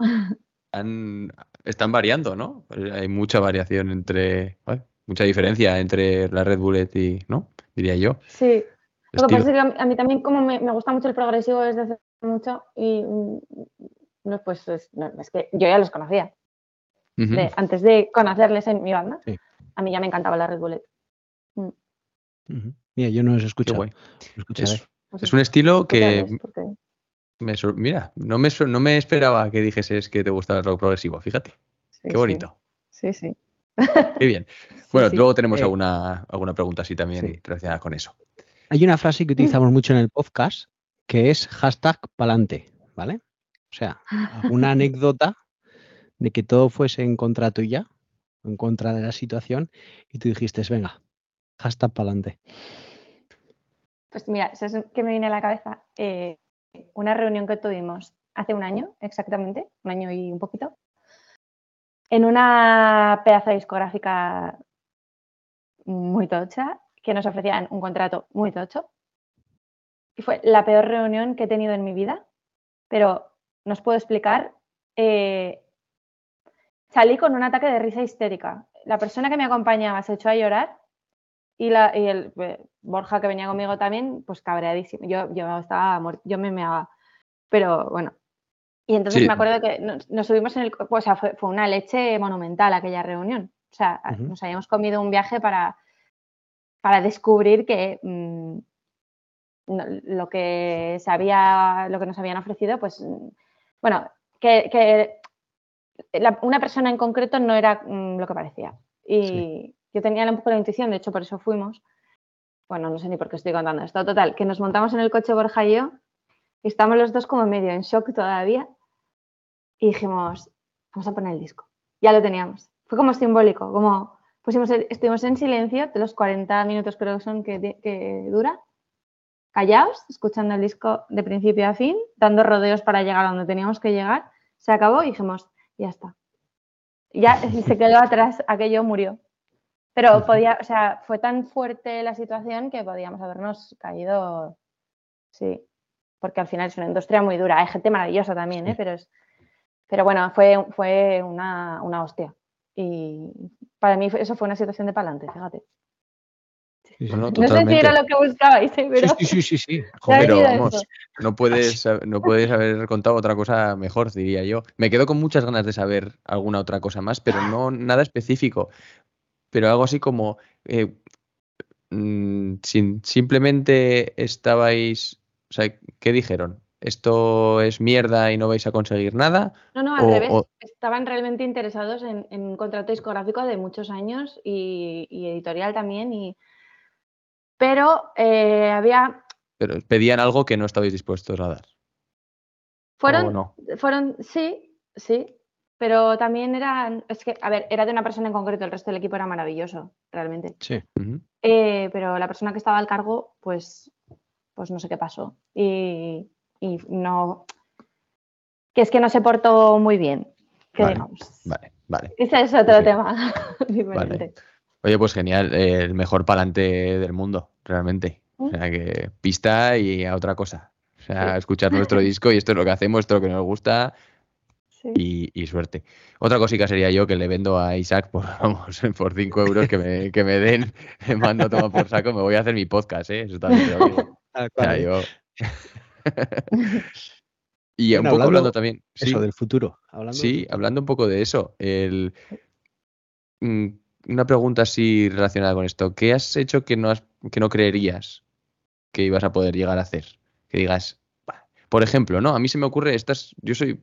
han- están variando, ¿no? Hay mucha variación entre, mucha diferencia entre la Red Bullet y, ¿no? Diría yo. Sí. Lo que pasa es que a mí- también como me, me gusta mucho el progresivo desde hace mucho y mm, no, pues es, no, es que yo ya los conocía. De- antes de conocerles en mi banda, Sí. A mí ya me encantaba la Red Bullet. Ujú. Mira, yo no los he Qué escuchado. guay. Lo escucharé. Es, es un estilo que me sor- mira, no me, sor- no me esperaba que dijeses que te gustaba el rock progresivo, fíjate. sí, Qué bonito. Sí, sí. Qué bien. Bueno, sí. luego tenemos Eh, alguna, alguna pregunta así también sí. relacionada con eso. Hay una frase que utilizamos mucho en el podcast que es hashtag pa'lante, ¿vale? O sea, una anécdota de que todo fuese en contra tuya, en contra de la situación, y tú dijiste, venga, hashtag pa'lante. Pues mira, ¿sabes qué me viene a la cabeza? Eh, una reunión que tuvimos hace un año, exactamente, un año y un poquito, en una pedazo discográfica muy tocha, que nos ofrecían un contrato muy tocho. Y fue la peor reunión que he tenido en mi vida, pero no os puedo explicar. eh, salí con un ataque de risa histérica. La persona que me acompañaba se echó a llorar y, la, y el eh, Borja que venía conmigo también, pues cabreadísimo. Yo, yo estaba muer- yo me meaba. Pero bueno. Y entonces Sí. me acuerdo que nos, nos subimos en el. O sea, fue, fue una leche monumental aquella reunión. O sea, nos habíamos comido un viaje para, para descubrir que mm, lo que se había, lo que nos habían ofrecido, pues mm, bueno, que, que la- una persona en concreto no era mm, lo que parecía. Y Sí. yo tenía un poco la intuición, de hecho por eso fuimos. Bueno, no sé ni por qué estoy contando esto. Total, que nos montamos en el coche Borja y yo, y estábamos los dos como medio en shock todavía, y dijimos, vamos a poner el disco. Ya lo teníamos. Fue como simbólico, como pusimos el- estuvimos en silencio de los 40 minutos creo que son que dura, callados, escuchando el disco de principio a fin, dando rodeos para llegar a donde teníamos que llegar. Se acabó y dijimos, ya está. Ya se quedó atrás, aquello murió. Pero podía, o sea, fue tan fuerte la situación que podíamos habernos caído, sí, porque al final es una industria muy dura. Hay gente maravillosa también, ¿eh? pero es, pero bueno, fue, fue una, una hostia. Y para mí eso fue una situación de palante, fíjate. Sí, sí. Bueno, No sé si era lo que buscabais, ¿eh? pero Sí, sí, sí, sí, Joder, Pero vamos, eso. no puedes, no puedes haber contado otra cosa mejor, diría yo. Me quedo con muchas ganas de saber alguna otra cosa más, pero no nada específico. Pero algo así como, eh, mm, sin- simplemente estabais, o sea, ¿qué dijeron? ¿Esto es mierda y no vais a conseguir nada? No, no, al O- revés. o- Estaban realmente interesados en, en un contrato discográfico de muchos años y, y editorial también. Y... Pero eh, había. Pero pedían algo que no estabais dispuestos a dar. Fueron, ¿O no? fueron, sí, sí. Pero también eran. Es que, a ver, era de una persona en concreto, el resto del equipo era maravilloso, realmente. Sí. Eh, pero la persona que estaba al cargo, pues, pues no sé qué pasó. Y, y no. Que es que no se portó muy bien. Que Vale, digamos. Vale, vale. Ese es otro tema diferente. Oye, pues genial, el mejor palante del mundo, realmente. O sea que pista y a otra cosa. O sea, Sí. escuchar nuestro disco y esto es lo que hacemos, esto es lo que nos gusta Sí. y, y suerte. Otra cosica sería yo que le vendo a Isaac por, vamos, por 5 euros que me, que me den, le mando a tomar por saco, me voy a hacer mi podcast, ¿eh? Eso también te lo digo. O sea, ¿eh? yo... Y un poco hablando también. Eso sí. del futuro. Hablando Sí, hablando un poco de eso. El, mm, una pregunta así relacionada con esto. ¿Qué has hecho que no, has, que no creerías que ibas a poder llegar a hacer? Que digas, por ejemplo, ¿no? A mí se me ocurre estas, yo soy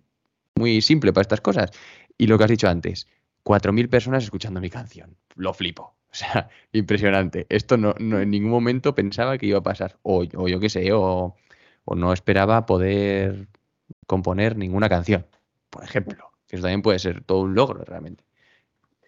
muy simple para estas cosas. Y lo que has dicho antes, 4.000 personas escuchando mi canción. Lo flipo. O sea, impresionante. Esto no, no en ningún momento pensaba que iba a pasar. O, o yo qué sé, o, o no esperaba poder componer ninguna canción, por ejemplo. Que eso también puede ser todo un logro realmente.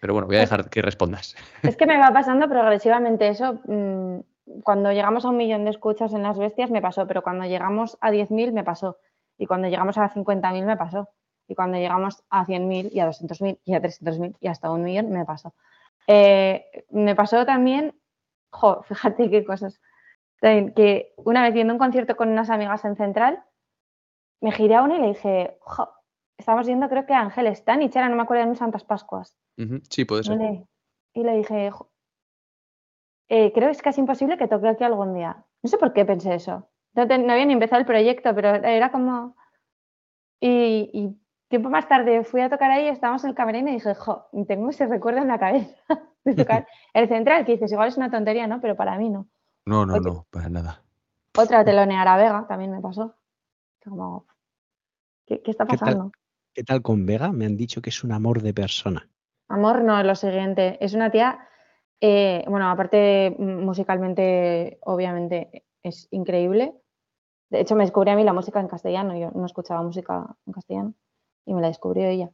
Pero bueno, voy a dejar que respondas. Es que me va pasando progresivamente eso. mm, Cuando llegamos a un millón de escuchas en las bestias me pasó, pero cuando llegamos a 10.000 me pasó. Y cuando llegamos a 50.000 me pasó. Y cuando llegamos a 100.000 y a 200.000 y a 300.000 y hasta un millón me pasó. Eh, me pasó también, jo, fíjate qué cosas. Que una vez viendo un concierto con unas amigas en Central, me giré a una y le dije, jo, estamos viendo creo que Ángel Stanich, era, no me acuerdo, en Santas Pascuas. Sí, puede Y ser. le, y le dije, "Jo, eh, creo que es casi imposible que toque aquí algún día. No sé por qué pensé eso. No, te- no había ni empezado el proyecto, pero era como... Y, y tiempo más tarde fui a tocar ahí, estábamos en el camerino y dije, jo, tengo ese recuerdo en la cabeza de tocar el central, que dices, igual es una tontería, ¿no? Pero para mí no. No, no, Oye. no, para nada. Otra telonear a Vega también me pasó. Como, ¿qué, qué está ¿Qué tal? pasando? ¿Qué tal con Vega? Me han dicho que es un amor de persona. Amor no es lo siguiente. Es una tía, eh, bueno, aparte mm, musicalmente, obviamente, es increíble. De hecho, me descubrió a mí la música en castellano. Yo no escuchaba música en castellano y me la descubrió ella.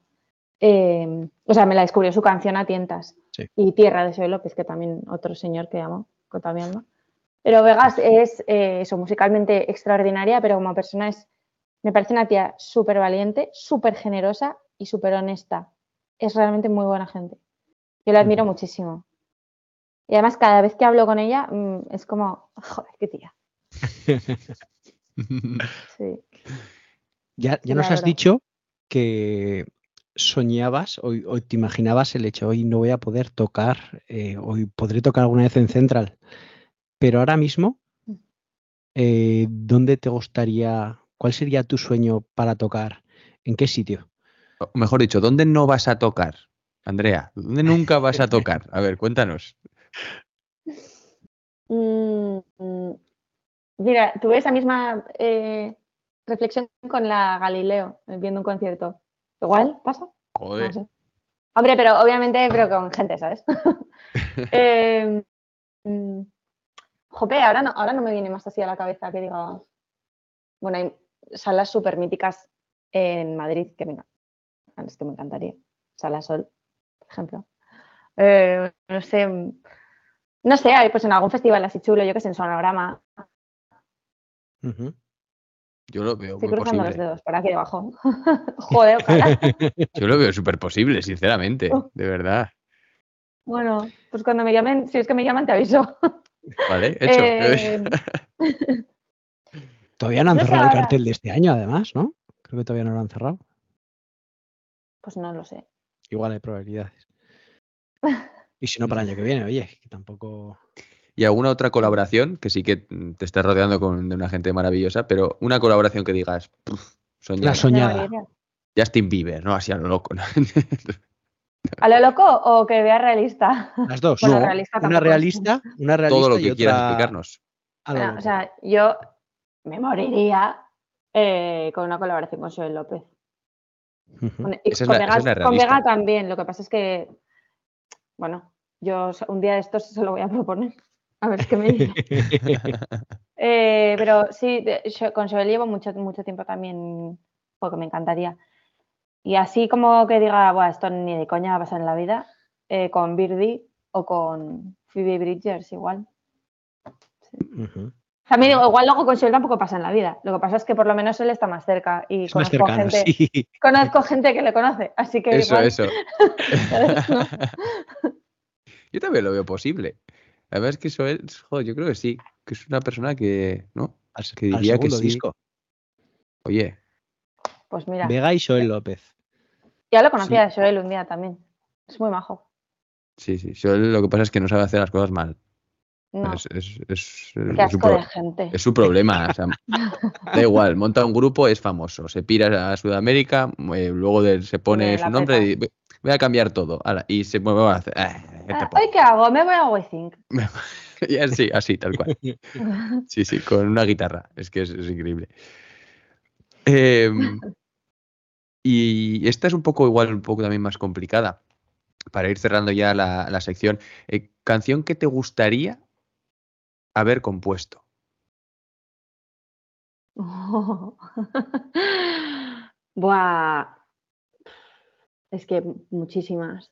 Eh, o sea, me la descubrió su canción a tientas. Sí. Y Tierra de Soy López, que también otro señor que amo, con mi alma. Pero Vegas es eh, eso, musicalmente extraordinaria, pero como persona es, me parece una tía súper valiente, súper generosa y súper honesta. Es realmente muy buena gente. Yo la admiro muchísimo. Y además, cada vez que hablo con ella, mm, es como, joder, qué tía. Sí. Ya, ya nos has verdad. dicho que soñabas o, o te imaginabas el hecho, hoy no voy a poder tocar, eh, hoy podré tocar alguna vez en Central, pero ahora mismo, Mm. eh, ¿dónde te gustaría, cuál sería tu sueño para tocar? ¿En qué sitio? O mejor dicho, ¿dónde no vas a tocar? Andrea, ¿dónde nunca vas a tocar? A ver, cuéntanos. Mm. Mira, tuve esa misma eh, reflexión con la Galileo, eh, viendo un concierto. Igual, ¿pasa? Joder. No sé. Hombre, pero obviamente, pero con gente, ¿sabes? Eh, mm, jope, ahora no, ahora no me viene más así a la cabeza que diga. Bueno, hay salas súper míticas en Madrid que me, es que me encantaría. Sala Sol, por ejemplo. Eh, no sé. No sé, hay, pues en algún festival así chulo, yo que sé, en Sonograma. Yo lo veo Estoy muy cruzando los dedos por aquí debajo. Joder, ojalá. Yo lo veo súper posible, sinceramente, Oh. de verdad. Bueno, pues cuando me llamen, si es que me llaman, te aviso. Vale, hecho. Eh, Todavía no han No cerrado el cartel de este año, además, ¿no? Creo que todavía no lo han cerrado. Pues no lo sé. Igual hay probabilidades. Y si no, para el año que viene, oye, que tampoco... ¿Y alguna otra colaboración? Que sí que mm, te estás rodeando con de una gente maravillosa, pero una colaboración que digas, "Puf, soñar". La soñada. Justin Bieber, ¿no? Así a lo loco. ¿no? ¿A lo loco o que vea realista? Las dos. Bueno, No, realista una realista, una realista Todo lo y que quieras otra explicarnos. a lo Bueno, loco. o sea, yo me moriría eh, con una colaboración con Joel López. Con, y es Vega, es con también. Lo que pasa es que, bueno, yo un día de estos se lo voy a proponer. A ver qué me dice. Eh, pero sí, yo- con Joel llevo mucho, mucho tiempo también, porque me encantaría. Y así como que diga, "Buah, esto ni de coña va a pasar en la vida, eh, con Birdie o con Phoebe Bridgers igual. Ujú. También digo, igual luego con Joel tampoco pasa en la vida. Lo que pasa es que por lo menos él está más cerca y Es más conozco, cercano, gente, sí. conozco gente que le conoce. Así que Eso, igual, eso. Yo también lo veo posible. La verdad es que eso es, joder, yo creo que sí, que es una persona que, ¿no? Que al diría que sí. disco. Oye, Pues mira, Vega y Joel López. ya lo conocía a Joel un día también. Es muy majo. sí, sí. Yo lo que pasa es que no sabe hacer las cosas mal. No, Es, es- es- qué su de gente. es su problema. o sea, da igual, monta un grupo, es famoso. Se pira a Sudamérica, eh, luego de- se pone su nombre peta. y dice, voy a cambiar todo. ala, y se mueve a hacer. "Ah, ¿qué te Ah, pasa?". ¿Hoy qué hago? Me voy a WeThink. Y así, así, tal cual. Sí, sí, con una guitarra. Es que es, es increíble. Em, y esta es un poco igual, un poco también más complicada. Para ir cerrando ya la, la sección. Eh, ¿Canción que te gustaría haber compuesto? Buah. Es que muchísimas.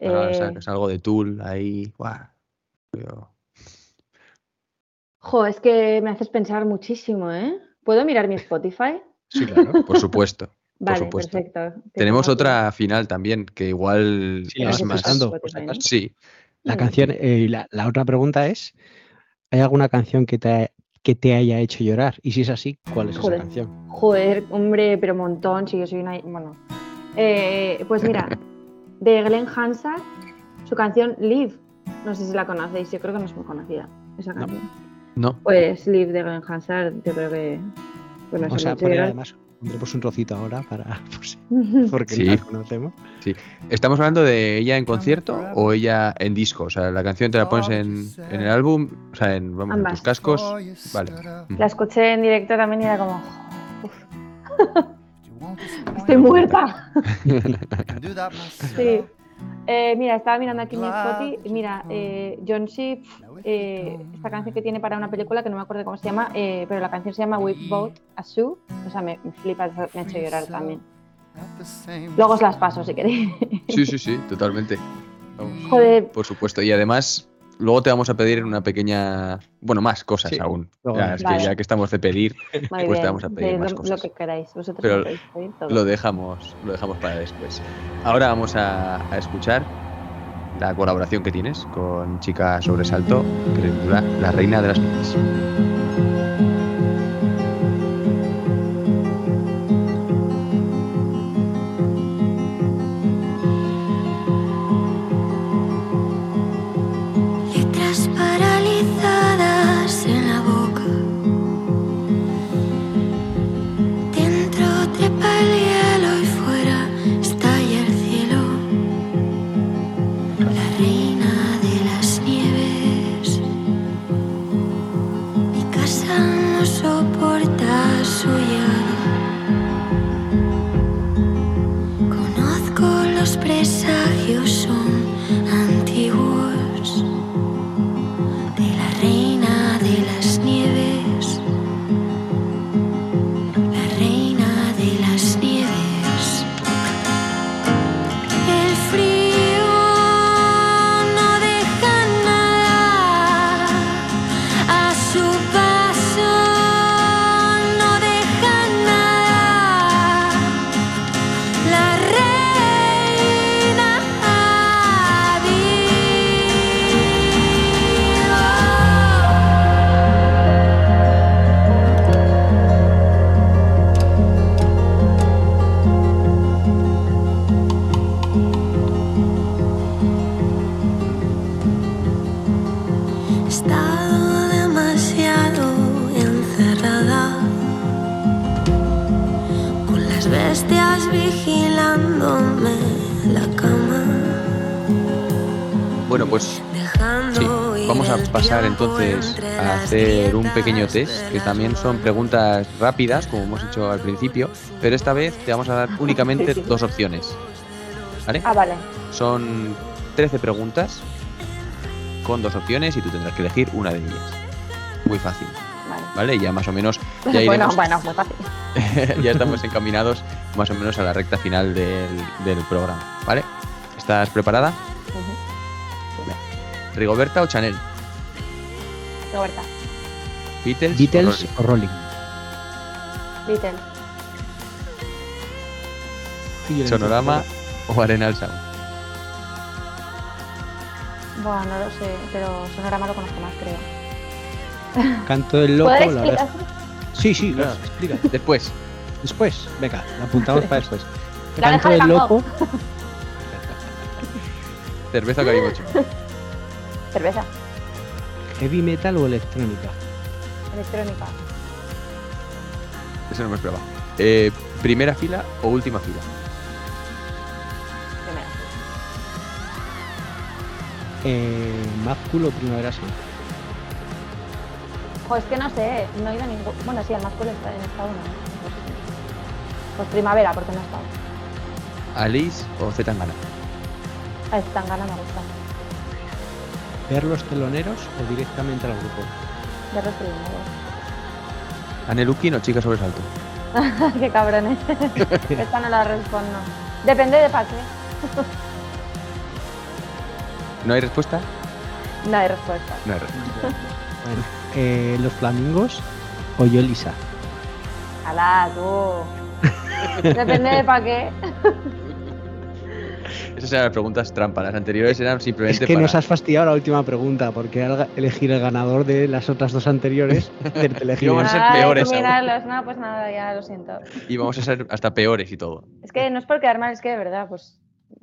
Ahora Eh, sacas algo de Tool ahí. ¡guau! Pero- jo, es que me haces pensar muchísimo, ¿eh? ¿Puedo mirar mi Spotify? Sí, claro, por supuesto. por Vale, supuesto. perfecto. Tenemos otra final también, que igual Sí, la es más. Sí, La canción, eh, y la, la otra pregunta es, ¿hay alguna canción que te, que te haya hecho llorar? Y si es así, ¿cuál es Joder. esa canción? Joder, hombre, pero montón, si yo soy una... Bueno, Eh, pues mira, de Glenn Hansard, su canción Live. No sé si la conocéis, yo creo que no es muy conocida esa No. canción. no. Pues Live de Glenn Hansard, yo creo que... Bueno, Vamos a poner además, pondremos un trocito ahora para, porque Sí. no la conocemos. ¿Estamos hablando de ella en concierto o ella en disco? O sea, la canción te la pones en, en el álbum, o sea, en, vamos, en tus cascos. Vale. La escuché en directo también y era como... "Uf". Estoy muerta. Sí. Eh, mira, estaba mirando aquí en mi Spotify. Mira, eh, John Ship, eh, esta canción que tiene para una película que no me acuerdo cómo se llama, eh, pero la canción se llama We Bought a Shoe. O sea, me, me flipa, me ha hecho llorar también. Luego os las paso si queréis. Sí, sí, sí, totalmente. Vamos, Joder, Por supuesto. Y además, luego te vamos a pedir una pequeña. Bueno, más cosas Sí, aún. Ya, es Vale. que ya que estamos de pedir, muy pues bien. te vamos a pedir Sí, más lo, cosas. lo que queráis. Vosotros Pero pedir todo. lo dejamos, lo dejamos para después. Ahora vamos a, a escuchar la colaboración que tienes con Chica Sobresalto, que titula La Reina de las Nieves. Test, que también son preguntas rápidas, como hemos hecho al principio, pero esta vez te vamos a dar únicamente Sí, sí. dos opciones. ¿Vale? Ah, vale. Son 13 preguntas con dos opciones y tú tendrás que elegir una de ellas. Muy fácil, Vale. ¿vale? Ya más o menos, ya bueno, iremos, bueno, muy fácil. ya estamos encaminados más o menos a la recta final del, del programa, ¿vale? ¿Estás preparada? ¿Rigoberta o Chanel? Roberta. ¿Beatles? o Beatles Rolling? o Rolling. Beatles. ¿Sonorama o Arenal Sound? Bueno, no lo sé, pero Sonorama lo conozco más, creo. Canto del loco, ¿Puedes la verdad. Sí, sí, claro, explica. Después, Después, venga, la apuntamos para después. La Canto del loco, cerveza o calimocho. Cerveza. ¿Heavy metal o electrónica? Electrónica. Eso no me esperaba. Eh, ¿Primera fila o última fila? Primera. Eh, ¿Mad Cool o Primavera Sound? Jo, es que no sé, no he ido a ningún. Bueno, sí, al más cool está en estado, no. no si- Pues primavera, porque no he estado. ¿Alice o Zetangana? Ah, tan gana me gusta. ¿Ver los teloneros o directamente al grupo? De los primeros. ¿Anelukin o Chica Sobresalto? qué cabrones. Esta no la respondo. Depende de para qué. ¿No hay respuesta? No hay respuesta. No hay respuesta. Bueno, eh, ¿los flamingos o yo Lisa? Alá, tú. Depende de para qué. Esas eran las preguntas trampa. Las anteriores eran Es simplemente que para... nos has fastidiado la última pregunta, porque ga- elegir el ganador de las otras dos anteriores. elegir Vamos a ser peores aún. No, pues nada, ya lo siento. Y vamos a ser hasta peores y todo. Es que no es por quedar mal, es que de verdad, pues,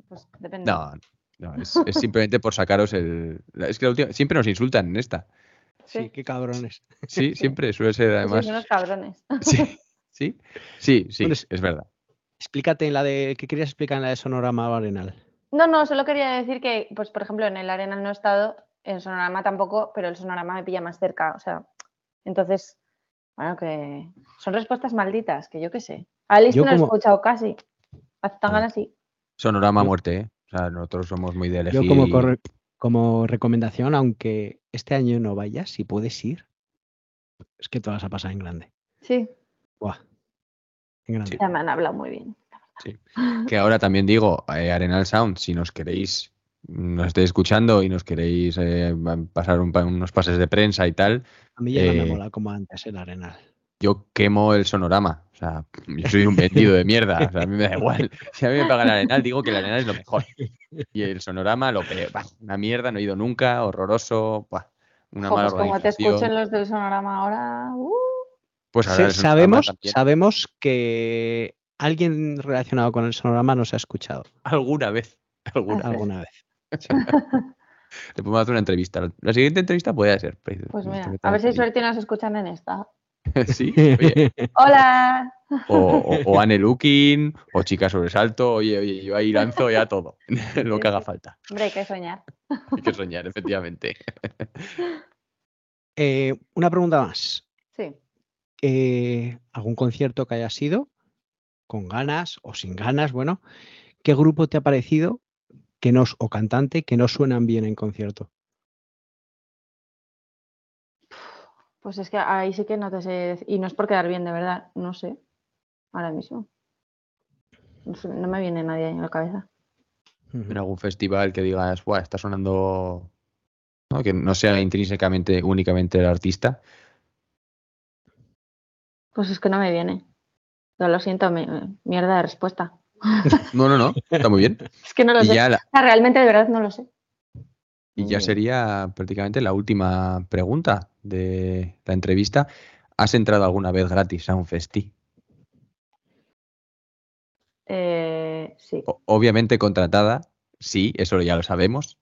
pues depende. No, no es, es simplemente por sacaros el... Es que la última... Siempre nos insultan en esta. Sí, qué cabrones. Sí, siempre suele ser además... unos cabrones. Sí, sí, sí, sí, Bueno, es- es verdad. Explícate en la de. ¿Qué querías explicar en la de Sonorama o Arenal? No, no, solo quería decir que, pues, por ejemplo, en el Arena no he estado, en Sonorama tampoco, pero el Sonorama me pilla más cerca, o sea, entonces, bueno, que son respuestas malditas, que yo qué sé. Alice Yo no he escuchado casi. A Zetangana sí. Sonorama Yo- muerte, ¿eh? O sea, nosotros somos muy de elegir... Yo, como, corre- como recomendación, aunque este año no vayas, si puedes ir, es que te vas a pasar en grande. Sí, Buah. En grande. ya me han hablado muy bien. Que ahora también digo, eh, Arenal Sound, si nos queréis, nos estéis escuchando y nos queréis eh, pasar un pa- unos pases de prensa y tal, A mí ya no eh, me mola como antes el Arenal. yo quemo el sonorama. O sea, yo soy un vendido de mierda. O sea, a mí me da igual. Si a mí me pagan el Arenal, digo que el Arenal es lo mejor. Y el sonorama, lo peor. Bah, una mierda, no he ido nunca, horroroso. bah, una mala como te escuchen los del Sonorama ahora. uh, Pues ahora Sí, sabemos, también. sabemos que alguien relacionado con el Sonorama nos ha escuchado Alguna vez. Alguna. Alguna vez. Le podemos hacer una entrevista. La siguiente entrevista puede ser. Pues Esto mira, que a ver si suerte nos escuchan en esta. sí, oye. ¡Hola! O, o, o Anne Looking, o Chica Sobresalto. Oye, oye, yo ahí lanzo ya todo. Lo que haga falta. Hombre, hay que soñar. Hay que soñar, efectivamente. Eh, una pregunta más. Sí. Eh, ¿Algún concierto que haya sido con ganas o sin ganas? Bueno, ¿qué grupo te ha parecido que no, o cantante que no suenan bien en concierto? Pues es que ahí sí que no te sé. Y no es por quedar bien, de verdad. No sé. Ahora mismo. No, sé, no me viene nadie en la cabeza. En algún festival que digas, Buah, está sonando. ¿no? Que no sea intrínsecamente, únicamente el artista. Pues es que no me viene. Yo lo siento, me- mierda de respuesta. No, no, no. Está muy bien. Es que no lo Y sé. ya, la- O sea, realmente, de verdad, no lo sé. y ya sería prácticamente la última pregunta de la entrevista. ¿Has entrado alguna vez gratis a un festi? Eh, sí, O- Obviamente contratada, sí, eso ya lo sabemos.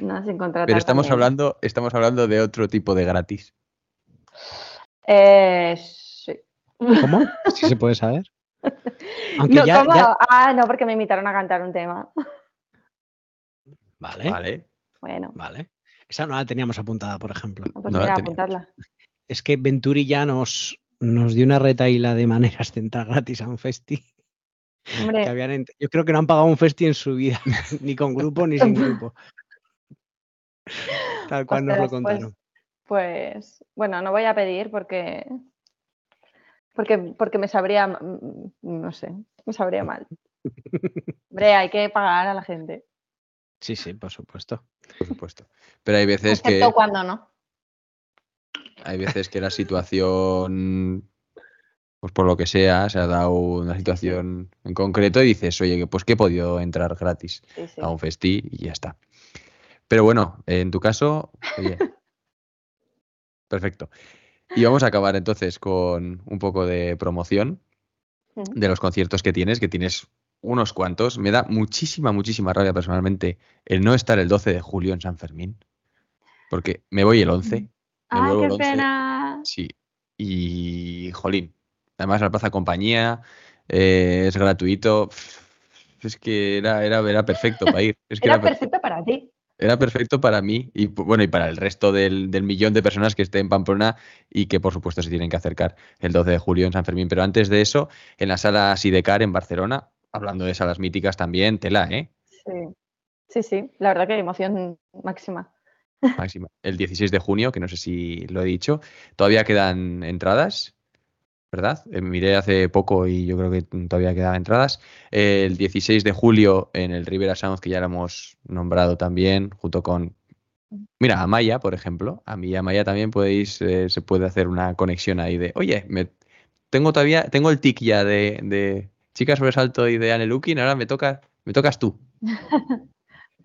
no sin contratar. Pero estamos también. hablando, estamos hablando de otro tipo de gratis. Eh, sí. ¿Cómo? Si se puede saber. Aunque No, ya, ¿cómo? ya- Ah, no, porque me invitaron a cantar un tema. Vale, vale. Vale. Bueno, Esa no la teníamos apuntada, por ejemplo. pues No mira, apuntarla. Es que Venturi ya nos, nos dio una retaíla de maneras de entrar gratis a un festi. que Hombre, habían ent- Yo creo que no han pagado un festi en su vida, ni con grupo ni sin grupo. Tal cual nos lo pues, contaron. pues, bueno, no voy a pedir porque, porque, porque me sabría, mm, no sé, me sabría mal. Hombre, hay que pagar a la gente, Sí, sí, por supuesto. Por supuesto. Pero hay veces que excepto cuando no. hay veces que la situación, pues por lo que sea, se ha dado una situación en concreto y dices, oye, pues que he podido entrar gratis Sí, sí. a un festi y ya está. Pero bueno, en tu caso, oye, perfecto. Y vamos a acabar entonces con un poco de promoción Ujú. de los conciertos que tienes, que tienes unos cuantos. Me da muchísima, muchísima rabia personalmente el no estar el 12 de julio en San Fermín. porque me voy el 11. Me ¡Ay, qué el 11. pena! Sí. Y, jolín, además la plaza compañía, eh, es gratuito. Es que era, era, era perfecto para ir. Es que Era era, per- perfecto para ti. Era perfecto para mí y bueno, y para el resto del, del millón de personas que esté en Pamplona y que por supuesto se tienen que acercar el 12 de julio en San Fermín. Pero antes de eso, en la sala Sidecar en Barcelona, hablando de salas míticas también, tela, ¿eh? Sí. Sí, sí, la verdad que emoción máxima. Máxima. El 16 de junio, que no sé si lo he dicho, todavía quedan entradas, ¿verdad? Eh, miré hace poco y yo creo que todavía quedan entradas. Eh, el 16 de julio en el Rivera Sound, que ya lo hemos nombrado también, junto con. Mira, Amaya, por ejemplo. A mí y Amaya también podéis, eh, se puede hacer una conexión ahí de, oye, me, tengo todavía, tengo el tic ya de, de Chicas Sobresalto y de Anne Lukin, ahora me toca, me tocas tú.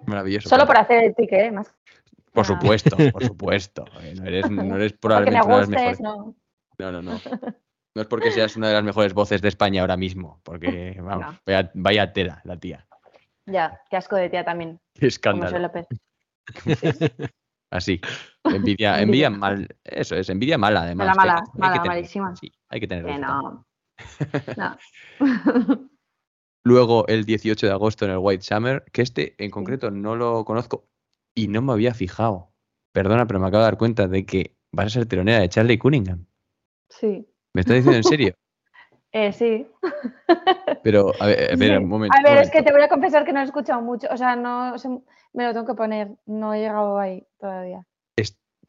Maravilloso. Solo por hacer el tique, ¿eh? Más Por Ah. supuesto, por supuesto. No eres, no eres probablemente una de las mejores. no. No, no, no. Es porque seas una de las mejores voces de España ahora mismo, porque vamos, No. vaya, vaya tela la tía. Ya, qué asco de tía también. Qué Como escándalo. soy López. Así. Envidia, envidia mal. Eso es, envidia mala además. Mala, mala, Hay mala, tener- malísima. Sí, hay que tener. Que no. No. Luego el 18 de agosto en el White Summer, que este en concreto no lo conozco y no me había fijado. Perdona, pero me acabo de dar cuenta de que vas a ser telonera de Charlie Cunningham. Sí. ¿Me estás diciendo en serio? Eh, sí. Pero, a ver, a ver, Sí. un momento. A ver, es que te voy a confesar que no he escuchado mucho. O sea, no se- me lo tengo que poner. No he llegado ahí todavía.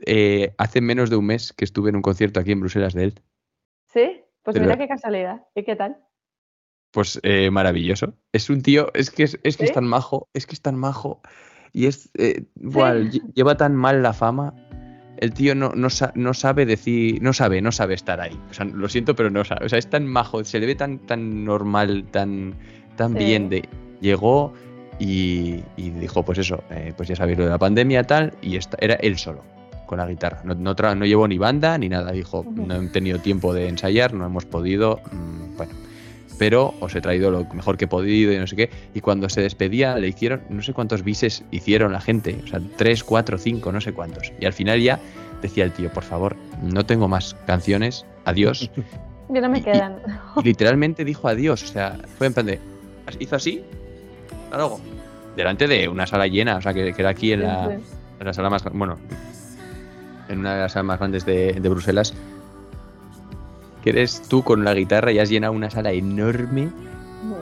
Eh, hace menos de un mes que estuve en un concierto aquí en Bruselas de él. ¿Sí? Pues Pero- mira qué casualidad. ¿Y qué tal? Pues eh, maravilloso. Es un tío, es que es, es que es ¿Sí? tan majo, es que es tan majo. Y es, eh, lle- lleva tan mal la fama. El tío no, no, sa- no sabe decir, no sabe, no sabe estar ahí. O sea, lo siento, pero no sabe. O sea, es tan majo, se le ve tan, tan normal, tan, tan Sí. bien de. Llegó y, y dijo, pues eso, eh, pues ya sabéis lo de la pandemia tal, y esta- era él solo, con la guitarra. No, no, no llevó ni banda ni nada. Dijo, no he tenido tiempo de ensayar, no hemos podido. mm, bueno, pero os he traído lo mejor que he podido y no sé qué. Y cuando se despedía le hicieron, no sé cuántos bises hicieron la gente, o sea, tres, cuatro, cinco, no sé cuántos. Y al final ya decía el tío, por favor, no tengo más canciones, adiós. Ya no me y- quedan. Y literalmente dijo adiós, o sea, fue en plan de, hizo así, hasta luego. Delante de una sala llena, o sea, que, que era aquí en la, en la sala más, bueno, en una de las salas más grandes de, de Bruselas, que eres tú con la guitarra y has llenado una sala enorme. sí.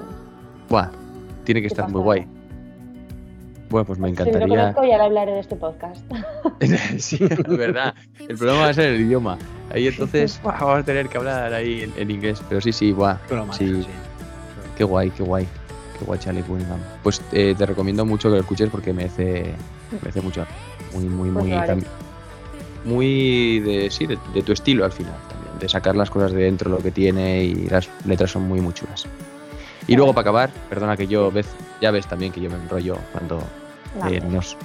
Buah, tiene que estar muy guay. Bueno, pues me Si lo encantaría. conozco, ya lo hablaré de este podcast. sí, es verdad. El problema va a ser el idioma. Ahí entonces buah, vamos a tener que hablar ahí en, en inglés. Pero sí, sí, manejas, Sí, sí. qué guay, qué guay. Qué guay, Charlie Cunningham. Pues eh, te recomiendo mucho que lo escuches porque merece, merece mucho. Muy, muy, Pues muy. tam- muy de, sí, de, de tu estilo al final también. De sacar las cosas de dentro, lo que tiene y las letras son muy, muy chulas. Y luego para acabar, perdona que yo ves, ya ves también que yo me enrollo cuando eh, nos-.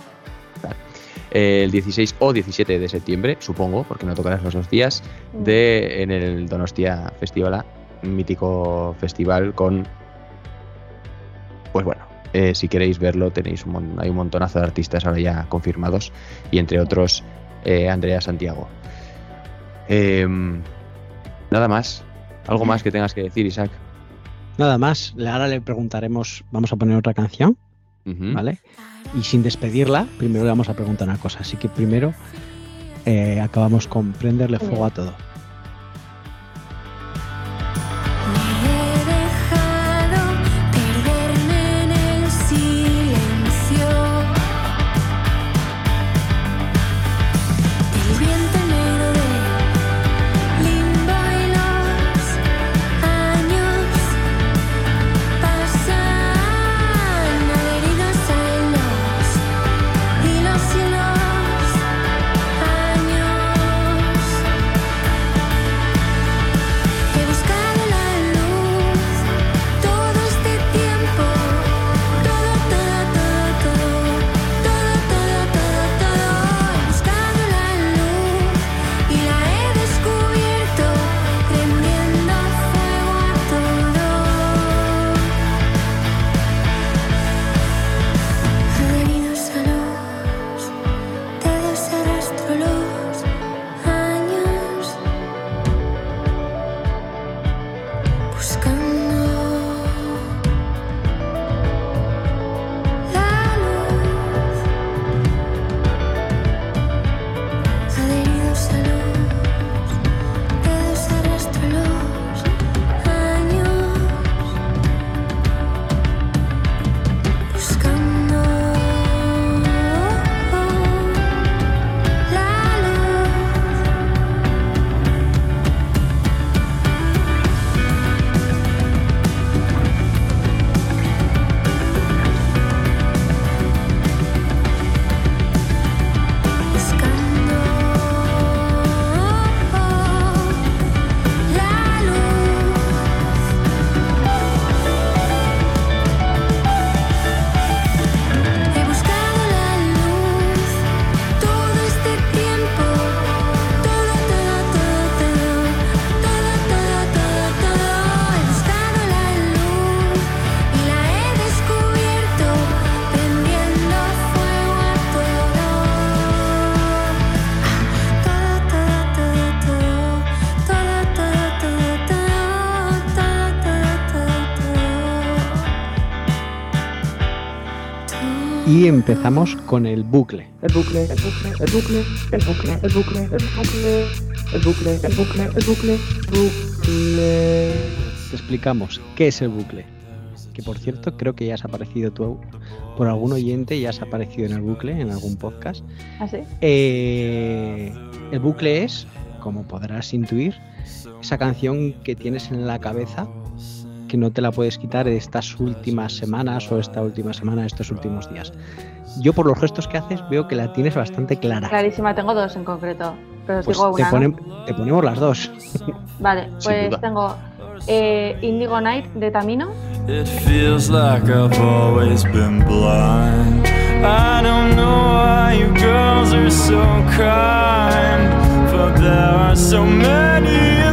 Eh, el 16 o 17 de septiembre, supongo, porque no tocarás los dos días, Mm. de en el Donostia Festivala, un mítico festival con, pues bueno, eh, si queréis verlo tenéis un, hay un montonazo de artistas ahora ya confirmados y entre otros eh, Andrea Santiago. Em, nada más, algo más que tengas que decir, Isaac. Nada más, ahora le preguntaremos, vamos a poner otra canción. ¿vale? Y sin despedirla, primero le vamos a preguntar una cosa. Así que primero eh, acabamos con prenderle fuego a todo. Y empezamos con el bucle. El bucle, el bucle, el bucle, el bucle, el bucle, el bucle, el bucle, el bucle, el bucle, bucle. Te explicamos qué es el bucle. Que por cierto, creo que ya has aparecido tú por algún oyente, ya has aparecido en el bucle, en algún podcast. ¿Ah, sí? Eh, el bucle es, como podrás intuir, esa canción que tienes en la cabeza que no te la puedes quitar estas últimas semanas o esta última semana, estos últimos días. Yo por los gestos que haces veo que la tienes bastante clara. Clarísima, tengo dos en concreto. Pero os Pues digo te, una. ¿no? ponem- te ponemos las dos. Vale, pues tengo eh, Indigo Night de Tamino. It feels like I've always been blind. I don't know why you girls are so kind, but there are so many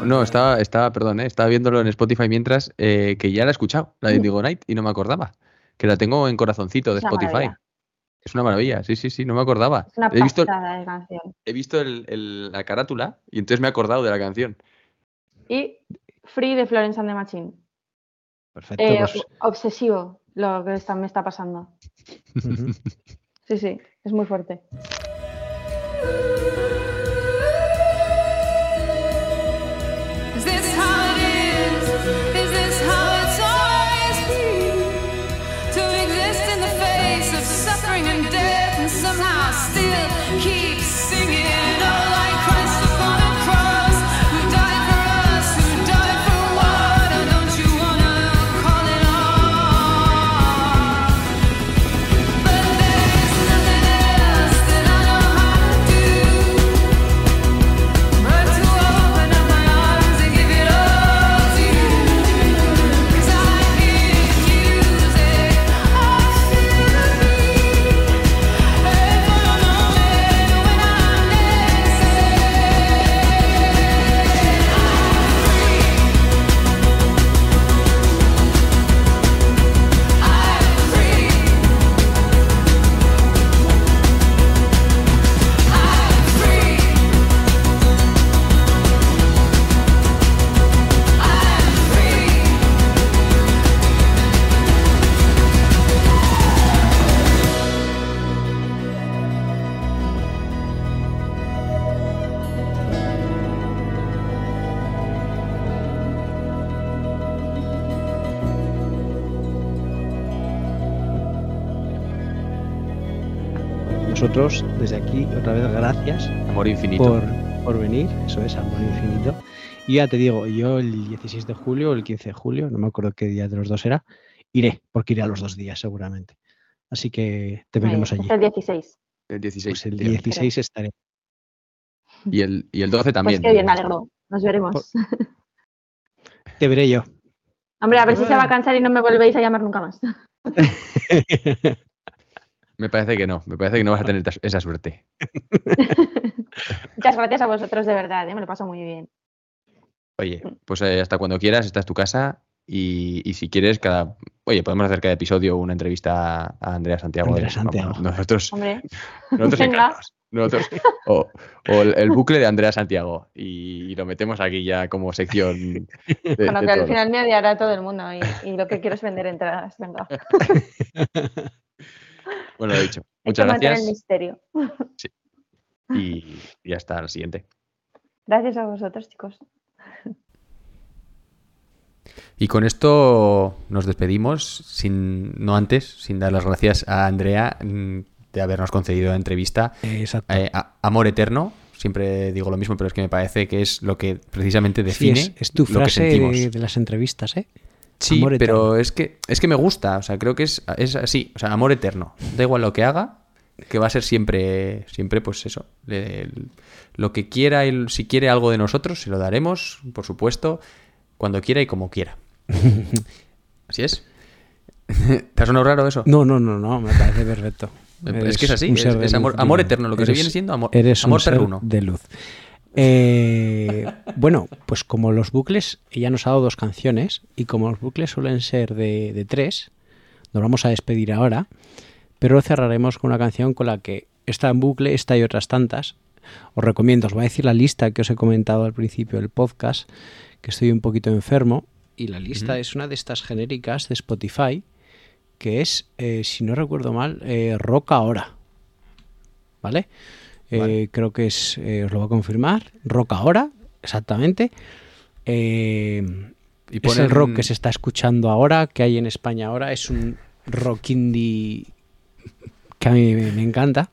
No, no, estaba, estaba, perdón, eh, estaba viéndolo en Spotify mientras eh, que ya la he escuchado, la de Indigo Night, y no me acordaba. Que la tengo en corazoncito de Es Spotify. maravilla. Es una maravilla, sí, sí, sí, no me acordaba. Es una he visto, de canción. he visto el- el- la carátula y entonces me he acordado de la canción. Y Free de Florence and the Machine. Perfecto. Eh, pues, Obsesivo lo que está- me está pasando. Sí, sí, es muy fuerte. Nosotros, desde aquí, otra vez, gracias Amor infinito. por, por venir. Eso es, amor infinito. Y ya te digo, yo el 16 de julio o el 15 de julio, no me acuerdo qué día de los dos era, iré, porque iré a los dos días seguramente. Así que te veremos Es allí. el 16. El 16. Pues el efectivamente. 16 estaré. Y el, y el 12 también. Pues qué bien, me alegro. Nos veremos. Te veré yo. Hombre, a ver si se va a cansar y no me volvéis a llamar nunca más. Me parece que no, me parece que no vas a tener esa suerte. Muchas gracias a vosotros, de verdad, ¿eh? me lo paso muy bien. Oye, pues eh, hasta cuando quieras, esta es tu casa. Y, y si quieres, cada. Oye, podemos hacer cada episodio una entrevista a Andrea Santiago. Andrea Vamos, Santiago. nosotros, Hombre, nosotros Venga. encantados. Nosotros, o o el, el bucle de Andrea Santiago. Y, y lo metemos aquí ya como sección. de- bueno, de que al final me odiará todo el mundo y, y lo que quiero es vender entradas. Venga, Bueno, lo dicho. hay Muchas que mantener el gracias. misterio. Y, y hasta la siguiente. Gracias a vosotros, chicos. Y con esto nos despedimos, sin, no antes, sin dar las gracias a Andrea mm, de habernos concedido la entrevista. Exacto. Eh, a- amor eterno, siempre digo lo mismo, pero es que me parece que es lo que precisamente Sí, define es, es tu lo que sentimos. de las entrevistas, ¿eh? Sí, Amor pero es que, es que me gusta, o sea, creo que es, es así, o sea, amor eterno. Da igual lo que haga, que va a ser siempre, siempre pues eso, lo que quiera, él, si quiere algo de nosotros, se lo daremos, por supuesto, cuando quiera y como quiera. Así es. ¿Te ha sonado raro eso? No, no, no, no, me parece perfecto. Es que es así, es- amor- amor eterno, lo que se viene siendo amor- Eres amor un ser de luz. Eh, bueno, pues como los bucles, ella nos ha dado dos canciones y como los bucles suelen ser de, de tres, nos vamos a despedir ahora, pero cerraremos con una canción con la que está en bucle, esta y otras tantas. Os recomiendo, os voy a decir la lista que os he comentado al principio del podcast, que estoy un poquito enfermo, y la lista es una de estas genéricas de Spotify, que es, eh, si no recuerdo mal, eh, Rock Ahora. ¿Vale? Eh, creo que es, eh, os lo voy a confirmar, Rock Ahora, exactamente. Eh, Y es el rock que se está escuchando ahora, que hay en España ahora. Es un rock indie que a mí me, me encanta.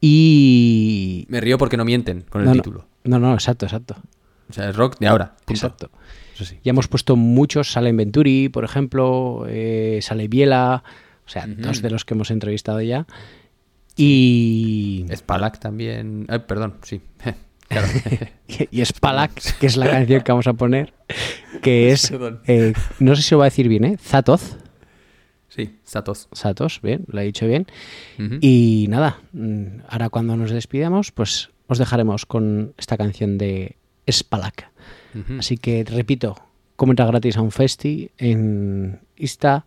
Y. Me río porque no mienten con el No, título. No, no, exacto, exacto. O sea, es rock de ahora. punto. Exacto. Eso sí. Ya hemos puesto muchos, sale Venturi, por ejemplo, sale Biela, o sea, dos de los que hemos entrevistado ya. Y, Spalak también. Ay, perdón, sí. Claro. y Spalak, que es la canción que vamos a poner, que es, eh, no sé si lo va a decir bien, ¿eh? Zatoz. Sí, Satos. Satos, bien, lo he dicho bien. Y nada, mm, ahora cuando nos despidamos, pues os dejaremos con esta canción de Spalak. Así que repito, comenta gratis a un festi en Insta,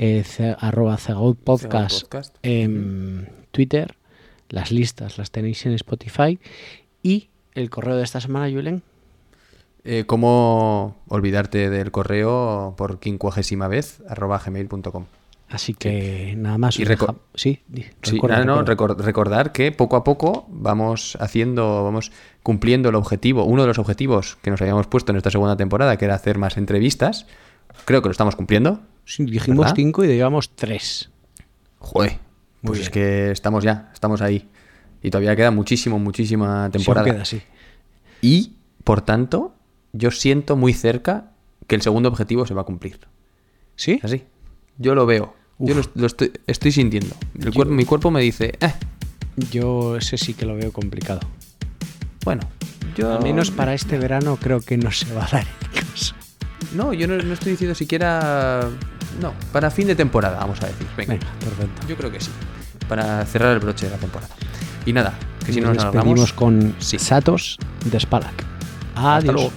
eh, arroba Podcast, Podcast. en Twitter, las listas las tenéis en Spotify y el correo de esta semana, Julen. Eh, ¿Cómo olvidarte del correo por quincuagésima vez? arroba gmail.com. Así que nada más. Y reco- deja- sí, di- Sí, recuerda, nada, no, recuerda. recor- recordar que poco a poco vamos haciendo, vamos cumpliendo el objetivo, uno de los objetivos que nos habíamos puesto en esta segunda temporada, que era hacer más entrevistas. Creo que lo estamos cumpliendo. Sí, dijimos ¿verdad? cinco y llevamos tres. Joder, Muy pues es que estamos ya, estamos ahí. Y todavía queda muchísimo, muchísima temporada. Sí, queda, sí. Y, por tanto, yo siento muy cerca que el segundo objetivo se va a cumplir. ¿Sí? Así. Yo lo veo. Yo lo, lo estoy, estoy sintiendo. El cuerpo- mi cuerpo me dice, eh, Yo ese sí que lo veo complicado. bueno, yo... Al menos para este verano creo que no se va a dar el caso. No, yo no, no estoy diciendo siquiera... No, para fin de temporada, vamos a decir. Venga, Venga, perfecto. yo creo que sí. Para cerrar el broche de la temporada. Y nada, que si no nos nos despedimos alargamos... con Sí. Satos de Spalak. Hasta Adiós. luego.